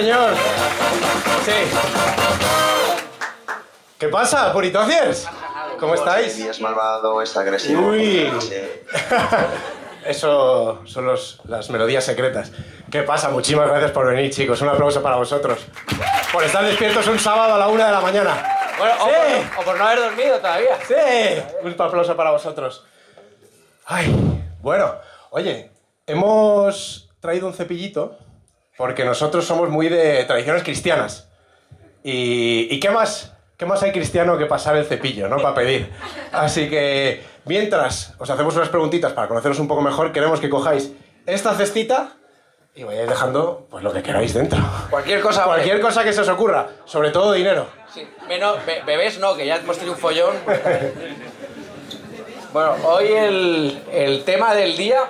señor. Sí. ¿Qué pasa, puritociers? ¿Cómo estáis? Y es malvado, es agresivo. Uy. Eso son los- las melodías secretas. ¿Qué pasa? Muchísimas gracias por venir, chicos. Un aplauso para vosotros. Por estar despiertos un sábado a la una de la mañana. Bueno, o, Sí. por, o por no haber dormido todavía. ¡Sí! Un aplauso para vosotros. Ay, bueno, oye, hemos traído un cepillito porque nosotros somos muy de tradiciones cristianas. ¿Y, y qué más? ¿Qué más hay cristiano que pasar el cepillo, no? Para pedir. Así que, mientras os hacemos unas preguntitas para conoceros un poco mejor, queremos que cojáis esta cestita y vayáis dejando pues lo que queráis dentro. Cualquier cosa, vale. Cualquier cosa que se os ocurra, sobre todo dinero. Sí, menos be- bebés no, que ya hemos tenido un follón. Bueno, hoy el, el tema del día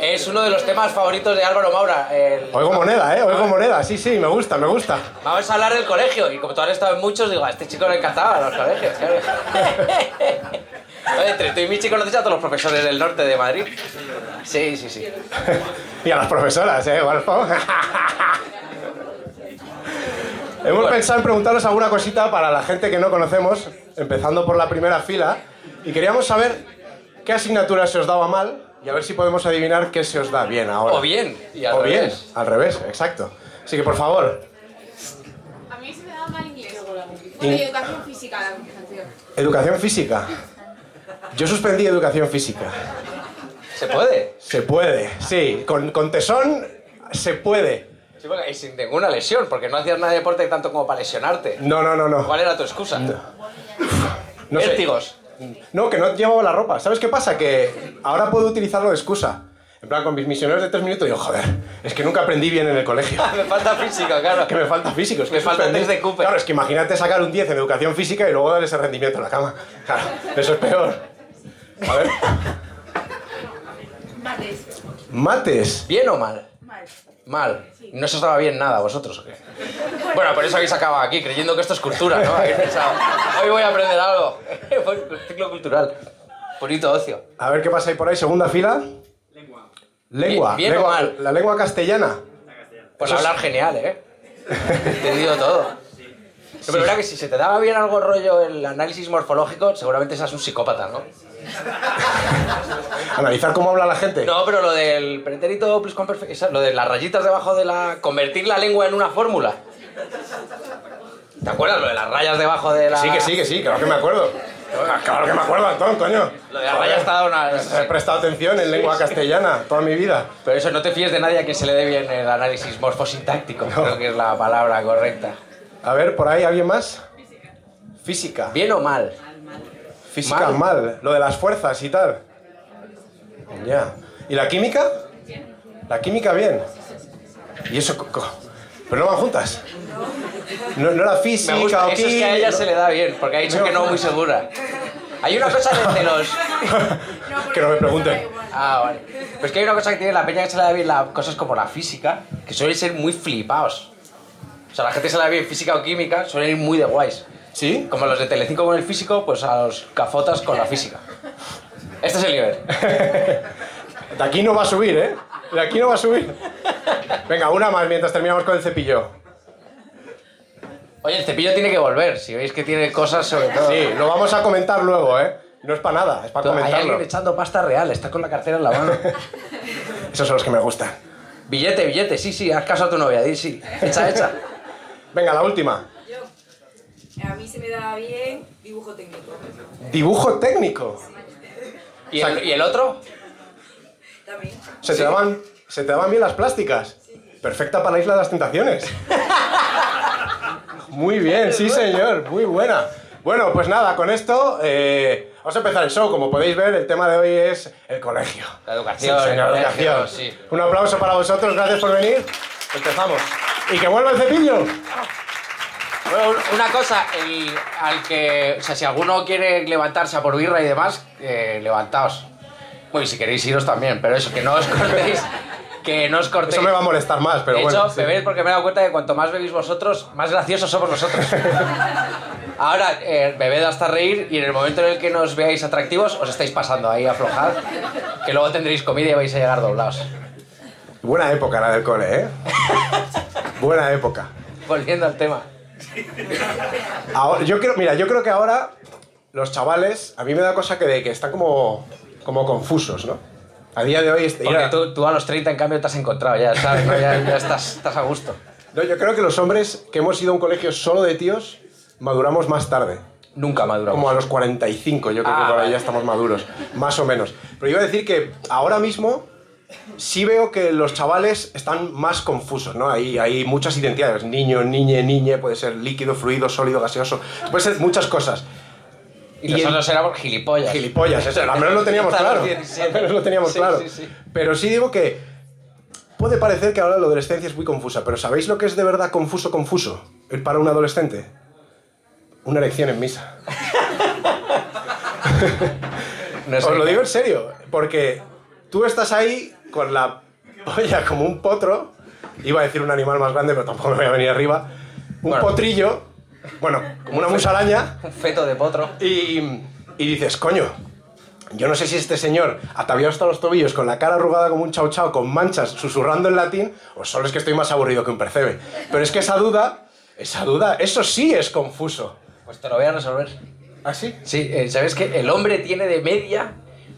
es uno de los temas favoritos de Álvaro Maura. el- Oigo moneda, ¿eh? Oigo moneda. Sí, sí, me gusta, me gusta. Vamos a hablar del colegio, y como tú has estado en muchos, digo, a este chico le encantaba los colegios. claro. Oye, entre tú y Michi conoces a todos los profesores del norte de Madrid. Sí, sí, sí. Y a las profesoras, ¿eh, Walfo? Hemos Bueno. pensado en preguntaros alguna cosita para la gente que no conocemos, empezando por la primera fila, y queríamos saber qué asignatura se os daba mal y a ver si podemos adivinar qué se os da bien ahora. O bien, y al o bien, al revés, exacto. Así que, por favor, A mí se me da mal inglés. In- Bueno, y educación física, la educación física. Yo suspendí educación física. ¿Se puede? Se puede, sí, con, con tesón se puede. Sí, porque- y sin ninguna lesión, porque no hacías nada de deporte tanto como para lesionarte. No, no, no, no. ¿Cuál era tu excusa? No sé. Vértigos. No, que no llevaba la ropa. ¿Sabes qué pasa? Que ahora puedo utilizarlo de excusa. En plan, con mis misioneros de tres minutos digo, joder, es que nunca aprendí bien en el colegio. Me falta física, claro. Que me falta físico. Es que Me falta suspendí. test de Cooper. Claro, es que imagínate sacar un 10 en educación física y luego dar ese rendimiento en la cama. Claro, eso es peor. A ver. Mates. Mates. ¿Bien o mal? Mal. Mal. No se estaba bien nada, vosotros. ¿o qué? Bueno, por eso habéis acabado aquí, creyendo que esto es cultura, ¿no? Habéis pensado, hoy voy a aprender algo. Ciclo cultural. Bonito ocio. A ver qué pasa ahí por ahí. Segunda fila. Lengua. Lengua. Bien- bien o Lengua- mal. La lengua castellana. Pues Eso es- hablar genial, ¿eh? He entendido todo. No, pero verdad que si se te daba bien algo rollo el análisis morfológico, seguramente seas un psicópata, ¿no? Analizar cómo habla la gente. No, pero lo del pretérito pluscuamperfecto, lo de las rayitas debajo de la... convertir la lengua en una fórmula. ¿Te acuerdas? Lo de las rayas debajo de la... Sí, que sí, que sí, claro que me acuerdo. Claro que me acuerdo, Antón, coño. Lo de las rayas está una... He prestado atención en lengua castellana toda mi vida. Pero eso, no te fíes de nadie a quien se le dé bien el análisis morfosintáctico. Creo que es la palabra correcta. A ver, por ahí, ¿alguien más? Física. ¿Bien o mal? Física Mal. mal. Lo de las fuerzas y tal. Ya. ¿Y la química? La química bien. ¿Y eso? ¿Pero no van juntas? No, no la física Me gusta, o eso es que a ella química, se le da bien, porque ha dicho que no muy segura. Hay una cosa de, de los... Que no me pregunten. Ah, vale. Pues que hay una cosa que tiene la peña que se le da bien la, cosas como la física, que suelen ser muy flipados. O sea, la gente se le da bien física o química, suelen ir muy de guays. ¿Sí? Como los de Telecinco con el físico, pues a los cafotas con la física. Este es el nivel. De aquí no va a subir, ¿eh? De aquí no va a subir. Venga, una más mientras terminamos con el cepillo. Oye, el cepillo tiene que volver, si veis que tiene cosas sobre todo. Sí, lo vamos a comentar luego, ¿eh? No es para nada, es para Hay comentarlo. alguien echando pasta real, está con la cartera en la mano. Esos son los que me gustan. Billete, billete, sí, sí, haz caso a tu novia, di sí. Echa, echa. Venga, la última. A mí se me da bien dibujo técnico. Dibujo técnico. ¿Y el, y el otro? También. ¿Se te, daban, ¿Se te daban bien las plásticas? Perfecta para la isla de las tentaciones. Muy bien, sí señor, muy buena. Bueno, pues nada, con esto eh, vamos a empezar el show. Como podéis ver, el tema de hoy es el colegio. La educación, Sí, señor, la educación. sí. Un aplauso para vosotros, gracias por venir. Empezamos. Y que vuelva el cepillo. Bueno, un- una cosa, el, al que, o sea, si alguno quiere levantarse a por birra y demás, eh, levantaos. Bueno, y si queréis iros también, pero eso, que no os cortéis, que no os cortéis. Eso me va a molestar más, pero de bueno. hecho, sí. bebed porque me he dado cuenta que cuanto más bebéis vosotros, más graciosos somos nosotros. Ahora, eh, bebed hasta reír y en el momento en el que nos veáis atractivos, os estáis pasando ahí, aflojad, que luego tendréis comida y vais a llegar doblados. Buena época la del cole, ¿eh? Buena época. Volviendo al tema. Ahora- yo creo, mira, yo creo que ahora los chavales, a mí me da cosa que, de, que están como, como confusos, ¿no? A día de hoy... este- Porque ya- tú, tú a los 30 en cambio te has encontrado, ya sabes, ¿no? ya, ya estás, estás a gusto. No, yo creo que los hombres que hemos ido a un colegio solo de tíos maduramos más tarde. Nunca maduramos. Como a los 45, yo creo Ah, que vale. ya estamos maduros, más o menos. Pero iba a decir que ahora mismo sí veo que los chavales están más confusos, ¿no? Hay, hay muchas identidades, niño, niñe, niñe, puede ser líquido, fluido, sólido, gaseoso, puede ser muchas cosas. Y, y el- nosotros éramos gilipollas. Gilipollas, eso, al menos lo teníamos claro. 17. Al menos lo teníamos Sí, claro. sí, sí. Pero sí digo que puede parecer que ahora la adolescencia es muy confusa, pero ¿sabéis lo que es de verdad confuso, confuso para un adolescente? Una erección en misa. No Os lo digo en serio, porque tú estás ahí con la polla como un potro, iba a decir un animal más grande, pero tampoco me voy a venir arriba, un Bueno. potrillo, bueno, como una musaraña, Un feto de potro. y, y dices, coño, yo no sé si este señor, ataviado hasta los tobillos, con la cara arrugada como un chau chau, con manchas, susurrando en latín, o solo es que estoy más aburrido que un percebe. Pero es que esa duda, esa duda, eso sí es confuso. Pues te lo voy a resolver. ¿Ah, sí? Sí, eh, ¿sabes que El hombre tiene de media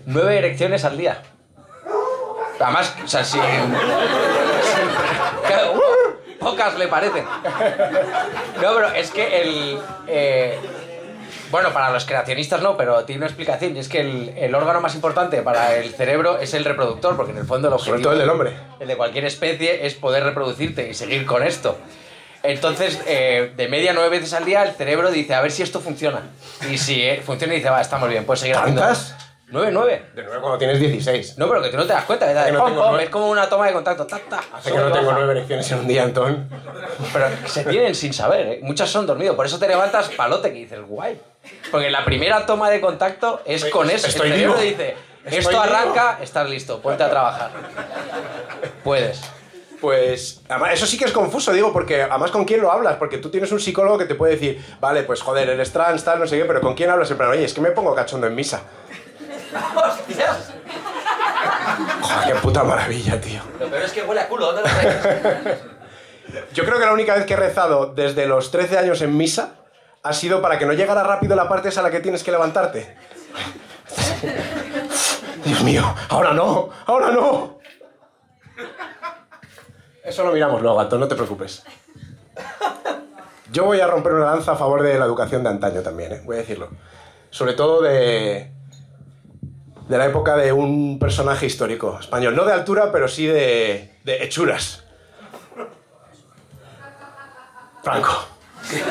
nueve erecciones al día. Además, o sea, si... Claro, uh, pocas le parecen. No, pero es que el... eh, bueno, para los creacionistas no, pero tiene una explicación. Y es que el, el órgano más importante para el cerebro es el reproductor, porque en el fondo el objetivo... Sobre todo el del hombre. El de cualquier especie es poder reproducirte y seguir con esto. Entonces, eh, de media nueve veces al día, el cerebro dice, a ver si esto funciona. Y si eh, funciona, dice, va, estamos bien, puedes seguir haciendo... ¿Tantas? Nueve, nueve. De nuevo cuando tienes 16. No, pero que tú no te das cuenta, que no Pom, pom, es como una toma de contacto. Ta, ta, Hace que no tengo baja. nueve erecciones en un día, Antón. Pero se tienen sin saber, ¿eh? Muchas son dormidos. Por eso te levantas palote, que dices, guay. Porque la primera toma de contacto es Estoy- con eso. estoy el cerebro vivo. dice, Estoy esto vivo. arranca, estás listo, ponte a trabajar. Puedes. Pues, además, eso sí que es confuso, digo, porque además con quién lo hablas, porque tú tienes un psicólogo que te puede decir, vale, pues joder, eres trans, tal, no sé qué, pero ¿con quién hablas? En plan, oye, es que me pongo cachondo en misa. ¡Hostias! Joder, qué puta maravilla, tío. Lo peor es que huele a culo, ¿dónde lo? Yo creo que la única vez que he rezado desde los 13 años en misa ha sido para que no llegara rápido la parte esa a la que tienes que levantarte. Dios mío, ahora no, ahora no. Eso lo miramos luego, Antón, no te preocupes. Yo voy a romper una lanza a favor de la educación de antaño también, ¿eh? voy a decirlo. Sobre todo de, de la época de un personaje histórico español. No de altura, pero sí de, de hechuras. Franco.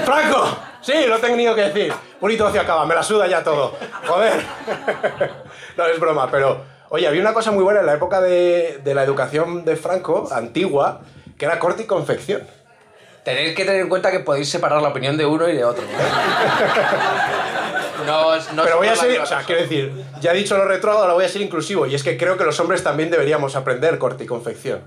¡Franco! Sí, lo he tenido que decir. Bonito hacia acaba, me la suda ya todo. Joder. No, es broma, pero... Oye, había una cosa muy buena en la época de, de la educación de Franco, antigua, que era corte y confección. Tenéis que tener en cuenta que podéis separar la opinión de uno y de otro. No, pero voy a ser... O sea, quiero decir, ya he dicho lo retrógrado, ahora voy a ser inclusivo. Y es que creo que los hombres también deberíamos aprender corte y confección.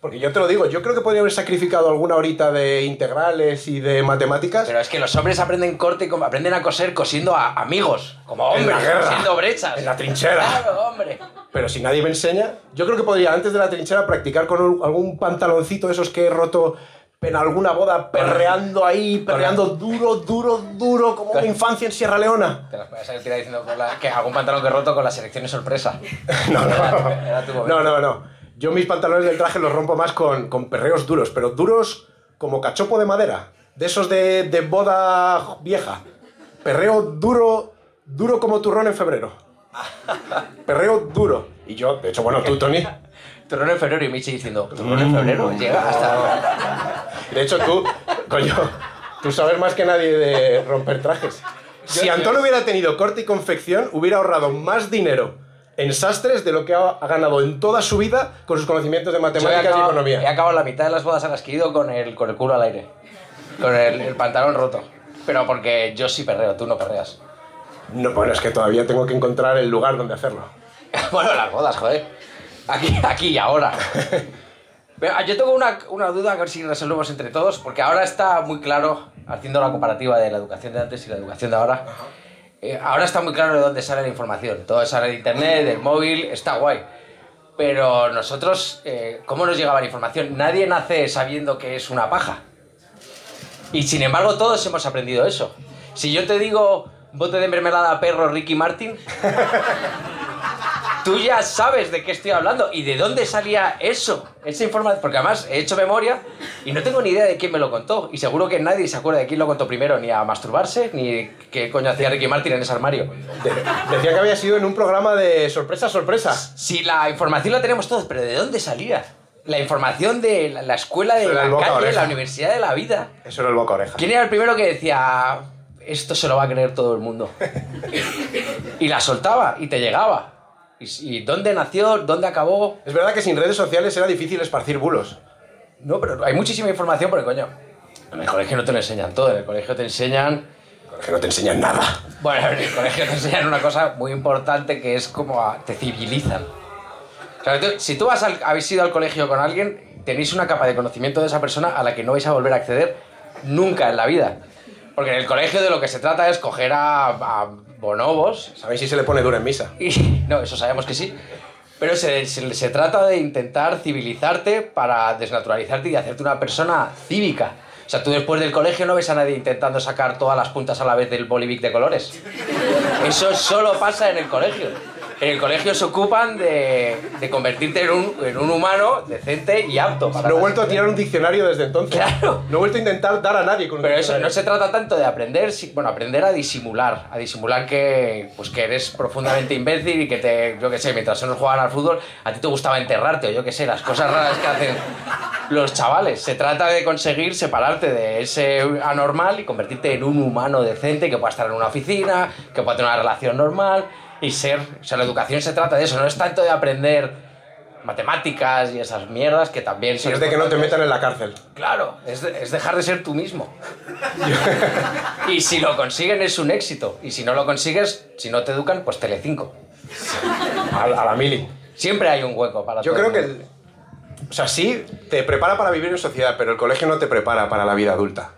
Porque yo te lo digo, yo creo que podría haber sacrificado alguna horita de integrales y de matemáticas. Pero es que los hombres aprenden corte aprenden a coser cosiendo a amigos, como hombres, cosiendo brechas. En la trinchera. Claro, hombre. Pero si nadie me enseña, yo creo que podría antes de la trinchera practicar con algún pantaloncito de esos que he roto en alguna boda, perreando ahí, perreando duro, duro, duro, como una infancia en Sierra Leona. Te las puedes salir diciendo con la- que algún pantalón que roto con las selecciones sorpresa. No, Era- era tu no. No, no, no. Yo mis pantalones del traje los rompo más con, con perreos duros, pero duros como cachopo de madera. De esos de, de boda vieja. Perreo duro, duro como turrón en febrero. Perreo duro. Y yo, de hecho, bueno, tú, Tony. Turrón en febrero y Michi diciendo, turrón en febrero, llega hasta... De hecho, tú, coño, tú sabes más que nadie de romper trajes. Si Antonio hubiera tenido corte y confección, hubiera ahorrado más dinero en sastres de lo que ha, ha ganado en toda su vida con sus conocimientos de he matemáticas y acabado, he economía. acabado la mitad de las bodas a las que he ido con el, con el culo al aire. Con el, el pantalón roto. Pero porque yo sí perreo, tú no perreas. No, bueno, es que todavía tengo que encontrar el lugar donde hacerlo. bueno, las bodas, joder. Aquí, aquí y ahora. Ah, yo tengo una, una duda, a ver si resolvemos entre todos, porque ahora está muy claro, haciendo la comparativa de la educación de antes y la educación de ahora, eh, ahora está muy claro de dónde sale la información. Todo sale de internet, del móvil, está guay. Pero nosotros, eh, ¿cómo nos llegaba la información? Nadie nace sabiendo que es una paja. Y sin embargo, todos hemos aprendido eso. Si yo te digo bote de mermelada perro Ricky Martin, tú ya sabes de qué estoy hablando y de dónde salía eso, esa información. Porque además he hecho memoria y no tengo ni idea de quién me lo contó. Y seguro que nadie se acuerda de quién lo contó primero, ni a masturbarse, ni qué coño hacía Ricky Martin en ese armario. De- decía que había sido en un programa de sorpresa, sorpresa. Si la información la tenemos todos, pero ¿de dónde salía? La información de la, la escuela de la calle, la universidad de la vida. Eso era el boca oreja. ¿Quién era el primero que decía, esto se lo va a creer todo el mundo? Y la soltaba y te llegaba. ¿Y, dónde nació? ¿Dónde acabó? Es verdad que sin redes sociales era difícil esparcir bulos. No, pero hay muchísima información porque, coño, en el colegio no te lo enseñan todo. En el colegio te enseñan... Que no te enseñan nada. Bueno, en el colegio te enseñan una cosa muy importante que es como a- te civilizan. O sea, tú- si tú vas al- habéis ido al colegio con alguien, tenéis una capa de conocimiento de esa persona a la que no vais a volver a acceder nunca en la vida. Porque en el colegio de lo que se trata es coger a, a bonobos ¿Sabéis si se le pone dura en misa? y no, eso sabemos que sí. Pero se, se- se trata de intentar civilizarte para desnaturalizarte y hacerte una persona cívica. O sea, tú después del colegio no ves a nadie intentando sacar todas las puntas a la vez del bolivic de colores. Eso solo pasa en el colegio. En el colegio se ocupan de, de convertirte en un, en un humano decente y apto para No he vuelto a tirar un diccionario desde entonces. Claro. No he vuelto a intentar dar a nadie con un Pero eso no se trata tanto de aprender, bueno, aprender a disimular, a disimular que, pues que eres profundamente imbécil y que te, yo qué sé, mientras unos jugaban al fútbol, a ti te gustaba enterrarte o yo qué sé, las cosas raras que hacen los chavales. Se trata de conseguir separarte de ese anormal y convertirte en un humano decente que pueda estar en una oficina, que pueda tener una relación normal y ser, o sea, la educación se trata de eso, no es tanto de aprender matemáticas y esas mierdas que también son Es de que no te metan en la cárcel. Claro, es, de- es dejar de ser tú mismo. y si lo consiguen es un éxito. Y si no lo consigues, si no te educan, pues Telecinco. A, a la mili. Siempre hay un hueco para Yo todo creo que... el mundo. el- o sea, sí, te prepara para vivir en sociedad, pero el colegio no te prepara para la vida adulta.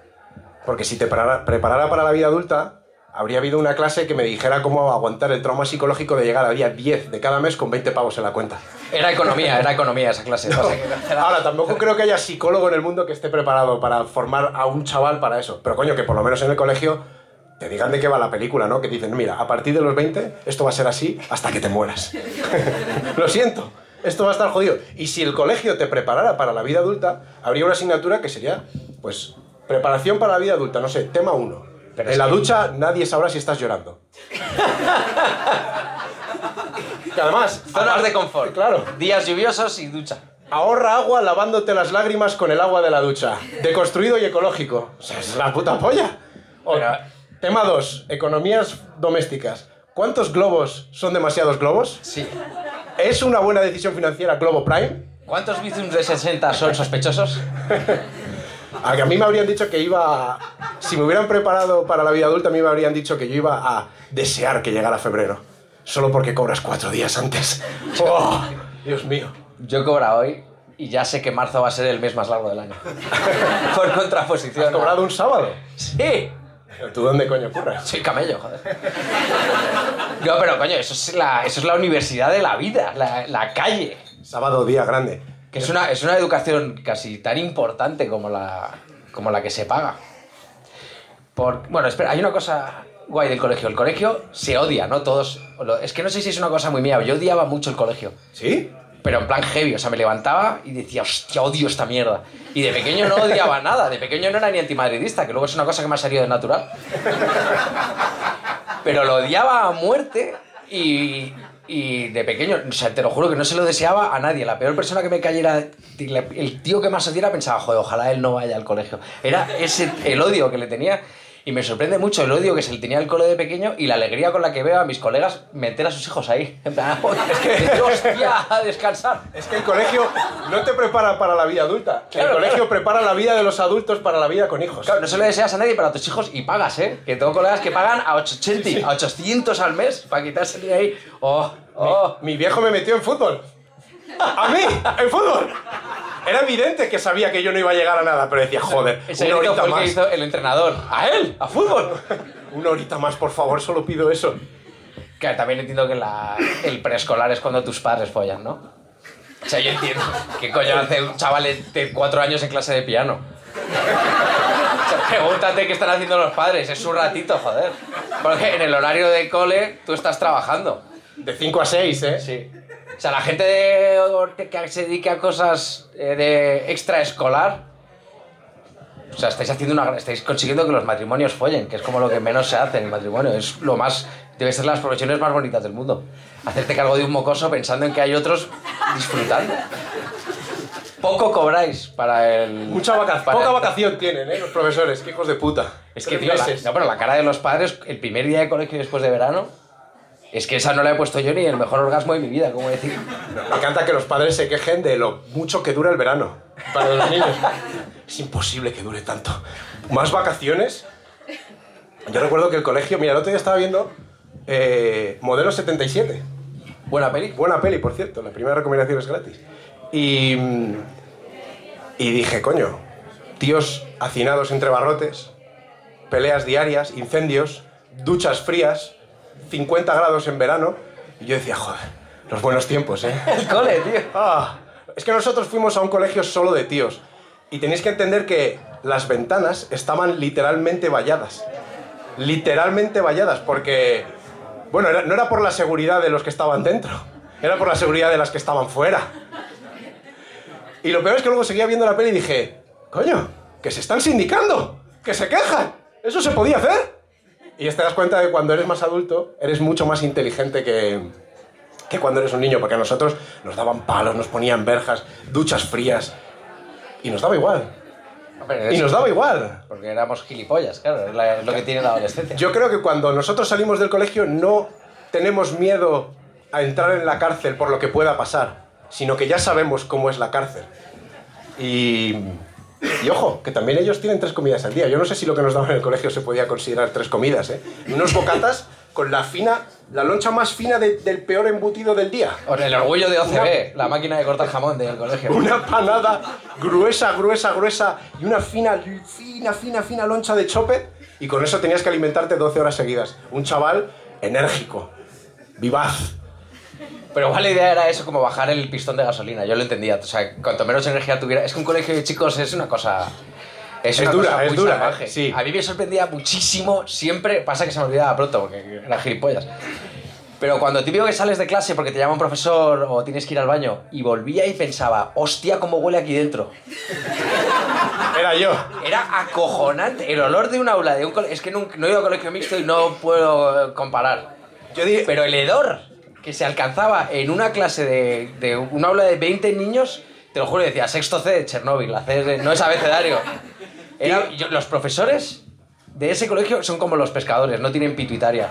Porque si te prepara- preparara para la vida adulta, habría habido una clase que me dijera cómo aguantar el trauma psicológico de llegar a día 10 de cada mes con 20 pavos en la cuenta. Era economía, era economía esa clase. Ahora, tampoco creo que haya psicólogo en el mundo que esté preparado para formar a un chaval para eso. Pero coño, que por lo menos en el colegio te digan de qué va la película, ¿no? Que dicen, mira, a partir de los 20 esto va a ser así hasta que te mueras. lo siento, esto va a estar jodido. Y si el colegio te preparara para la vida adulta, habría una asignatura que sería, pues, preparación para la vida adulta, no sé, tema 1. Pero en la que- ducha nadie sabrá si estás llorando. que además... Zonas de confort. Claro. Días lluviosos y ducha. Ahorra agua lavándote las lágrimas con el agua de la ducha. Deconstruido y ecológico. O sea, es la puta polla. O- Pero- Tema 2. Economías domésticas. ¿Cuántos globos son demasiados globos? Sí. ¿Es una buena decisión financiera Globo Prime? ¿Cuántos bizums de 60 son sospechosos? A que a mí me habrían dicho que iba... a- Si me hubieran preparado para la vida adulta, a mí me habrían dicho que yo iba a desear que llegara febrero. Solo porque cobras cuatro días antes. ¡Oh! Dios mío. Yo cobra hoy y ya sé que marzo va a ser el mes más largo del año. Por contraposición. ¿Has cobrado un sábado? Sí. ¿Pero ¿Tú dónde coño curras? Soy camello, joder. No, pero coño, eso es la, eso es la universidad de la vida, la, la calle. Sábado, día grande. Que es una, es una educación casi tan importante como la, como la que se paga. Por, bueno, espera, hay una cosa guay del colegio. El colegio se odia, ¿no? Todos. lo- Es que no sé si es una cosa muy mía. Yo odiaba mucho el colegio. ¿Sí? Pero en plan heavy, o sea, me levantaba y decía, hostia, odio esta mierda. Y de pequeño no odiaba nada, de pequeño no era ni antimadridista, que luego es una cosa que me ha salido de natural. Pero lo odiaba a muerte y, y de pequeño, o sea, te lo juro que no se lo deseaba a nadie. La peor persona que me cayera, el tío que más odiara pensaba, joder, ojalá él no vaya al colegio. Era ese el odio que le tenía. Y me sorprende mucho el odio que se le tenía al cole de pequeño y la alegría con la que veo a mis colegas meter a sus hijos ahí. En plan, "Joder, es que, hostia, a descansar. Es que el colegio no te prepara para la vida adulta. Claro, el colegio claro. prepara la vida de los adultos para la vida con hijos. Claro, no se lo deseas a nadie para tus hijos y pagas, ¿eh? Que tengo colegas que pagan a 880, a 800 al mes para quitarse de ahí. Oh, oh. Mi viejo me metió en fútbol. ¡A mí! ¡En fútbol! Era evidente que sabía que yo no iba a llegar a nada, pero decía, joder, Ese una grito horita fue el que más. hizo el entrenador. ¿A él? ¿A fútbol? Una horita más, por favor, solo pido eso. Que también entiendo que la- el preescolar es cuando tus padres follan, ¿no? O sea, yo entiendo. ¿Qué coño hace un chaval de cuatro años en clase de piano? O sea, pregúntate qué están haciendo los padres. Es su ratito, joder. Porque en el horario de cole tú estás trabajando. De 5 a 6, ¿eh? Sí. O sea, la gente de, que se dedique a cosas eh, de extraescolar. O sea, estáis haciendo una, estáis consiguiendo que los matrimonios follen, que es como lo que menos se hace en el matrimonio. Es lo más. Debe ser las profesiones más bonitas del mundo. Hacerte cargo de un mocoso pensando en que hay otros disfrutando. Poco cobráis para el. Mucha vaca- para poca el- vacación tienen, ¿eh? Los profesores, qué hijos de puta. Es que, tío, la, no, pero la cara de los padres, el primer día de colegio después de verano, es que esa no la he puesto yo ni el mejor orgasmo de mi vida, como decir. Me encanta que los padres se quejen de lo mucho que dura el verano para los niños. Es imposible que dure tanto. ¿Más vacaciones? Yo recuerdo que el colegio, mira, el otro día estaba viendo eh, Modelo 77. Buena peli. Buena peli, por cierto, la primera recomendación es gratis. Y, y dije, coño, tíos hacinados entre barrotes, peleas diarias, incendios, duchas frías, 50 grados en verano. Y yo decía, joder, los buenos tiempos, ¿eh? El cole, tío. Ah, es que nosotros fuimos a un colegio solo de tíos. Y tenéis que entender que las ventanas estaban literalmente valladas. Literalmente valladas, porque. Bueno, era- no era por la seguridad de los que estaban dentro, era por la seguridad de las que estaban fuera. Y lo peor es que luego seguía viendo la peli y dije: Coño, que se están sindicando, que se quejan, eso se podía hacer. Y te das cuenta de que cuando eres más adulto, eres mucho más inteligente que, que cuando eres un niño, porque a nosotros nos daban palos, nos ponían verjas, duchas frías, y nos daba igual. Y nos daba igual. Porque éramos gilipollas, claro, es, la- es lo que tiene la adolescencia. Yo creo que cuando nosotros salimos del colegio no tenemos miedo a entrar en la cárcel por lo que pueda pasar, sino que ya sabemos cómo es la cárcel. Y, y ojo, que también ellos tienen tres comidas al día. Yo no sé si lo que nos daban en el colegio se podía considerar tres comidas, ¿eh? Unos bocatas con la fina, la loncha más fina de- del peor embutido del día. O El orgullo de OCB, la máquina de cortar jamón del colegio. Una panada gruesa, gruesa, gruesa y una fina, fina, fina, fina loncha de chope y con eso tenías que alimentarte 12 horas seguidas. Un chaval enérgico, vivaz. Pero igual la idea era eso, como bajar el pistón de gasolina, yo lo entendía. O sea, cuanto menos energía tuviera... Es que un colegio de chicos es una cosa... Es, Es una dura, es dura, salvaje. sí. A mí me sorprendía muchísimo, siempre... Pasa que se me olvidaba pronto, porque era gilipollas. Pero cuando típico que sales de clase porque te llama un profesor o tienes que ir al baño, y volvía y pensaba, hostia, cómo huele aquí dentro. Era yo. Era acojonante. El olor de un aula, de un cole... Es que nunca- no he ido a colegio mixto y no puedo eh, comparar. Yo dije, Pero el hedor que se alcanzaba en una clase de, de un aula de 20 niños, te lo juro, decía sexto C de Chernóbil, la C de- no es abecedario. Era- yo- los profesores de ese colegio son como los pescadores, no tienen pituitaria.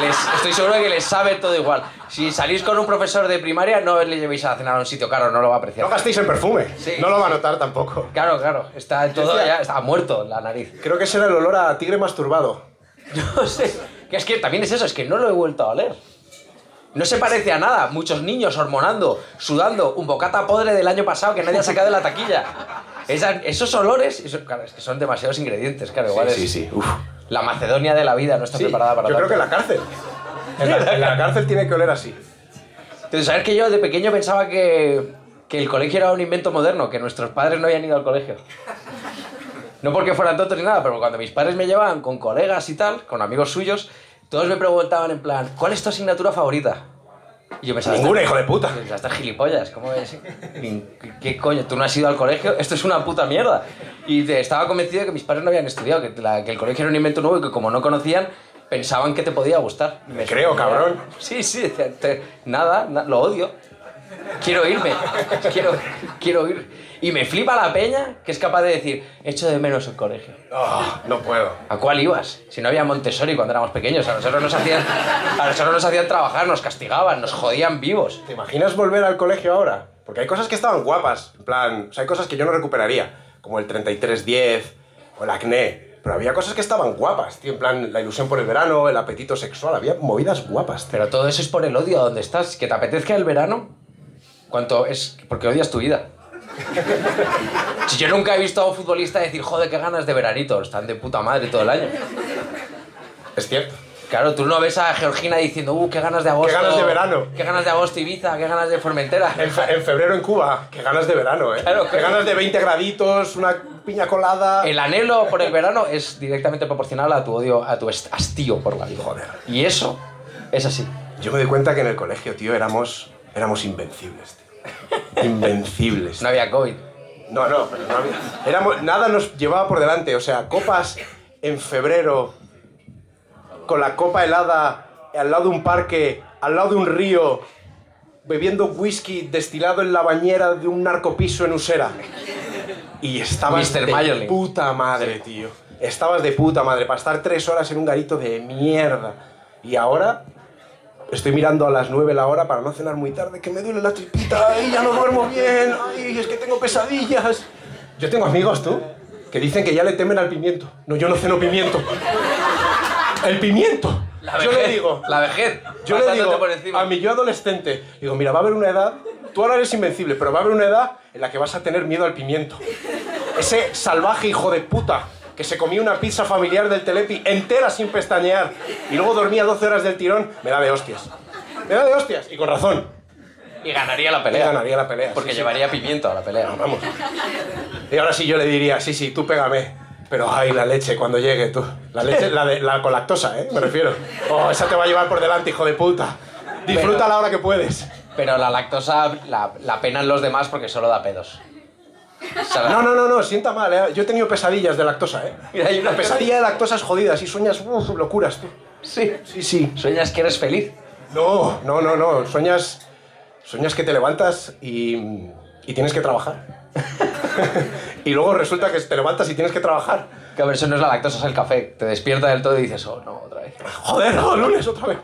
Les, estoy seguro de que les sabe todo igual. Si salís con un profesor de primaria, no le llevéis a cenar a un sitio caro, no lo va a apreciar. no gastéis en perfume. Sí. No lo va a notar tampoco. Claro, claro, está todo ya, está muerto la nariz. Creo que ese era el olor a tigre masturbado. No sé. Que es que también es eso, es que no lo he vuelto a oler. No se parece a nada. Muchos niños hormonando, sudando, un bocata podre del año pasado que nadie ha sacado de la taquilla. Esos olores, eso- claro, es que son demasiados ingredientes, claro, igual es sí, sí. Uf. la Macedonia de la vida no está Sí, preparada para yo creo que en la cárcel. En la, en la cárcel tiene que oler así. Entonces, ¿sabes que yo de pequeño pensaba que, que el colegio era un invento moderno, que nuestros padres no habían ido al colegio? No porque fueran tontos ni nada, pero cuando mis padres me llevaban con colegas y tal, con amigos suyos, todos me preguntaban en plan, ¿cuál es tu asignatura favorita? Y yo pensaba, Ninguna, "Esta- hijo de puta". Estas gilipollas, ¿cómo es? ¿Qué- ¿Qué coño? ¿Tú no has ido al colegio? Esto es una puta mierda. Y te- estaba convencido de que mis padres no habían estudiado, que, la- que el colegio era un invento nuevo y que como no conocían, pensaban que te podía gustar. Me creo, cabrón. Sí, sí, decía, te- nada, na- lo odio. Quiero irme, quiero, quiero ir. Y me flipa la peña que es capaz de decir, echo de menos el colegio. Ah, no puedo. ¿A cuál ibas? Si no había Montessori cuando éramos pequeños, a nosotros nos hacían, a nosotros nos hacían trabajar, nos castigaban, nos jodían vivos. ¿Te imaginas volver al colegio ahora? Porque hay cosas que estaban guapas. En plan, o sea, hay cosas que yo no recuperaría. Como el 3310 o el acné. Pero había cosas que estaban guapas, tío. En plan, la ilusión por el verano, el apetito sexual. Había movidas guapas, tío. Pero todo eso es por el odio a donde estás. Que te apetezca el verano, cuanto es porque odias tu vida. Si yo nunca he visto a un futbolista decir, joder, qué ganas de veranito, están de puta madre todo el año. Es cierto. Claro, tú no ves a Georgina diciendo, uh, qué ganas de agosto. Qué ganas de verano. Qué ganas de agosto Ibiza, qué ganas de Formentera. En, fe- en febrero en Cuba, qué ganas de verano, ¿eh? Claro, qué ganas de 20 graditos, una piña colada. El anhelo por el verano es directamente proporcional a tu odio, a tu hastío por la vida. Joder. Y eso es así. Yo me doy cuenta que en el colegio, tío, éramos, éramos invencibles, tío. Invencibles. No había COVID. No, no, pero no había. Éramos, nada nos llevaba por delante. O sea, copas en febrero, con la copa helada, al lado de un parque, al lado de un río, bebiendo whisky destilado en la bañera de un narcopiso en Usera. Y estabas Mr. de Mayerling. puta madre, tío. Estabas de puta madre para estar tres horas en un garito de mierda. Y ahora estoy mirando a las nueve la hora para no cenar muy tarde, que me duele la tripita, ay, ya no duermo bien, ay, es que tengo pesadillas. Yo tengo amigos, tú, que dicen que ya le temen al pimiento. No, yo no ceno pimiento. El pimiento. La yo vejez, le digo, La vejez. yo le digo por encima. a mi yo adolescente, digo, mira, va a haber una edad, tú ahora eres invencible, pero va a haber una edad en la que vas a tener miedo al pimiento. Ese salvaje hijo de puta que se comía una pizza familiar del Telepi entera sin pestañear y luego dormía 12 horas del tirón, me da de hostias. Me da de hostias, y con razón. Y ganaría la pelea. ganaría la pelea. Porque sí, sí. llevaría pimiento a la pelea. Vamos. Y ahora sí yo le diría, sí, sí, tú pégame. Pero ay, la leche cuando llegue tú. La leche, la, de, la con lactosa, ¿eh? Me refiero. Oh, esa te va a llevar por delante, hijo de puta. Disfruta la hora que puedes. Pero la lactosa la, la penan los demás porque solo da pedos. No, no, no, no, sienta mal, ¿eh? Yo he tenido pesadillas de lactosa, ¿eh? Mira, hay una Pesadilla de lactosas jodidas y sueñas, uf, locuras, tú. Sí. Sí, sí. Sueñas que eres feliz. No, no, no, no. Sueñas, sueñas que te levantas y, y tienes que trabajar. y luego resulta que te levantas y tienes que trabajar. Que a ver, eso no es la lactosa, es el café. Te despierta del todo y dices, oh, no, otra vez. Joder, no, lunes otra vez.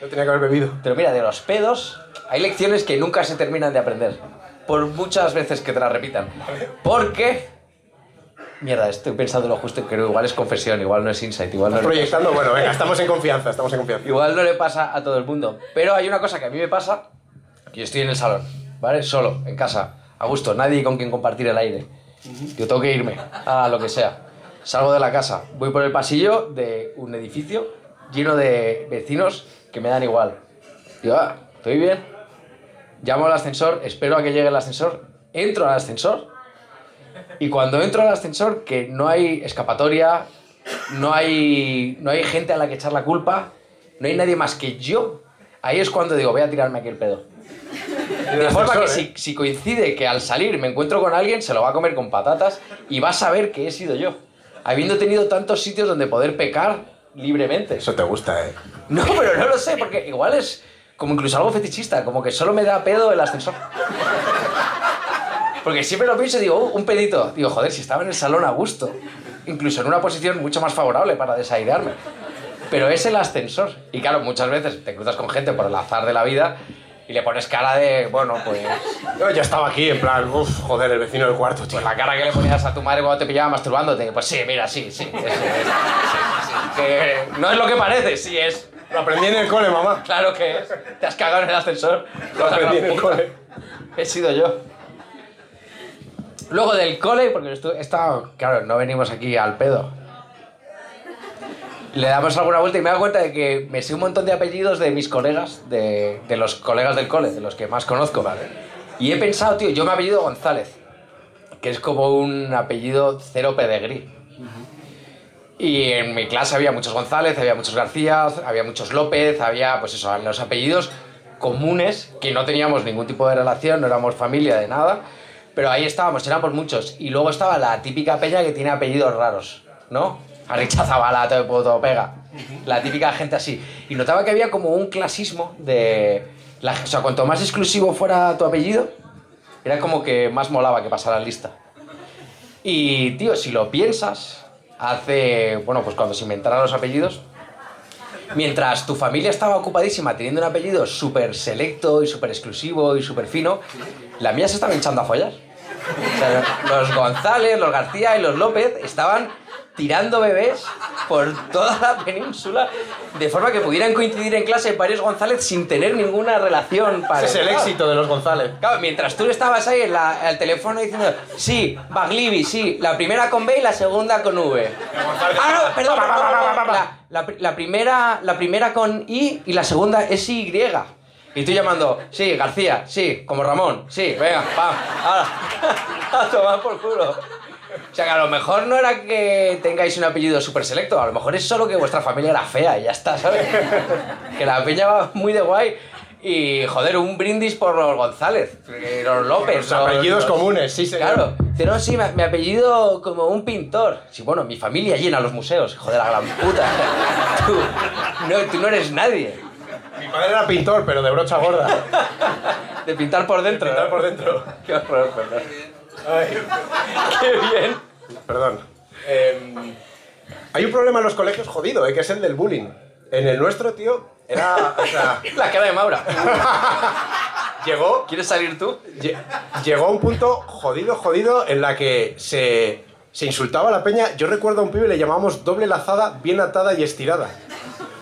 No tenía que haber bebido. Pero mira, de los pedos hay lecciones que nunca se terminan de aprender. Por muchas veces que te las repitan. Porque... Mierda, estoy pensando lo justo, que igual es confesión, igual no es insight, igual no, le- Proyectando, bueno, venga, estamos en confianza, estamos en confianza. igual no le pasa a todo el mundo. Pero hay una cosa que a mí me pasa, que yo estoy en el salón, ¿vale? Solo, en casa, a gusto, nadie con quien compartir el aire. Yo tengo que irme a lo que sea. Salgo de la casa, voy por el pasillo de un edificio lleno de vecinos que me dan igual. Digo, ah, estoy bien. Llamo al ascensor, espero a que llegue el ascensor, entro al ascensor y cuando entro al ascensor, que no hay escapatoria, no hay, no hay gente a la que echar la culpa, no hay nadie más que yo, ahí es cuando digo, voy a tirarme aquí el pedo. De forma que si, si coincide que al salir me encuentro con alguien, se lo va a comer con patatas y va a saber que he sido yo. Habiendo tenido tantos sitios donde poder pecar libremente. Eso te gusta, ¿eh? No, pero no lo sé, porque igual es como incluso algo fetichista, como que solo me da pedo el ascensor. Porque siempre lo pienso y digo, "Uh, un pedito. Digo, joder, si estaba en el salón a gusto. Incluso en una posición mucho más favorable para desairearme. Pero es el ascensor. Y claro, muchas veces te cruzas con gente por el azar de la vida y le pones cara de, bueno, pues... Yo ya estaba aquí, en plan, uff, joder, el vecino del cuarto, tío. Pues la cara que le ponías a tu madre cuando te pillaba masturbándote. Pues sí, mira, sí, sí, sí, sí. Que no es lo que parece, sí es. Lo aprendí en el cole, mamá. Claro que es. Te has cagado en el ascensor. Lo aprendí en el cole. He sido yo. Luego del cole, porque claro, no venimos aquí al pedo. Le damos alguna vuelta y me he dado cuenta de que me sé un montón de apellidos de mis colegas, de, de los colegas del cole, de los que más conozco. Y he pensado, tío, yo me apellido González, que es como un apellido cero pedigrí. Y en mi clase había muchos González, había muchos García, había muchos López, había, pues eso, los apellidos comunes que no teníamos ningún tipo de relación, no éramos familia de nada, pero ahí estábamos, éramos muchos. Y luego estaba la típica peña que tiene apellidos raros, ¿no? Aricha Zabala, todo puto pega. La típica gente así. Y notaba que había como un clasismo de... La, o sea, cuanto más exclusivo fuera tu apellido, era como que más molaba que pasara lista. Y, tío, si lo piensas, hace, bueno, pues cuando se inventaron los apellidos, mientras tu familia estaba ocupadísima teniendo un apellido súper selecto y súper exclusivo y súper fino, la mía se estaba echando a sea, los González, los García y los López estaban tirando bebés por toda la península de forma que pudieran coincidir en clase varios González sin tener ninguna relación para Ese es el éxito de los González. Claro, mientras tú estabas ahí en la- al teléfono diciendo, sí, Baglivi, sí, la primera con B y la segunda con V. Ah, no, perdón, perdón, perdón, perdón. La, la la primera, la primera con I y la segunda es Y. Y tú llamando, sí, García, sí, como Ramón, sí, venga, pam, ahora, a tomar por culo. O sea que a lo mejor no era que tengáis un apellido súper selecto, a lo mejor es solo que vuestra familia era fea y ya está, ¿sabes? Que la peña va muy de guay y, joder, un brindis por los González, los López. Los apellidos comunes, sí, señor. Claro, dice, no, sí, mi, apellido como un pintor. Sí, bueno, mi familia llena los museos, joder, la gran puta. Tú no, tú no eres nadie. Mi padre era pintor, pero de brocha gorda. De pintar por dentro. Pintar ¿no? por dentro. Qué horror, perdón. Ay, Qué bien. perdón. Em, hay un problema en los colegios jodido, eh, que es el del bullying. En el nuestro, tío, era... O sea, La cara de Maura. llegó ¿Quieres salir tú? Lle- Llegó a un punto jodido, jodido, en la que se, se insultaba a la peña. Yo recuerdo a un pibe le llamamos doble lazada, bien atada y estirada.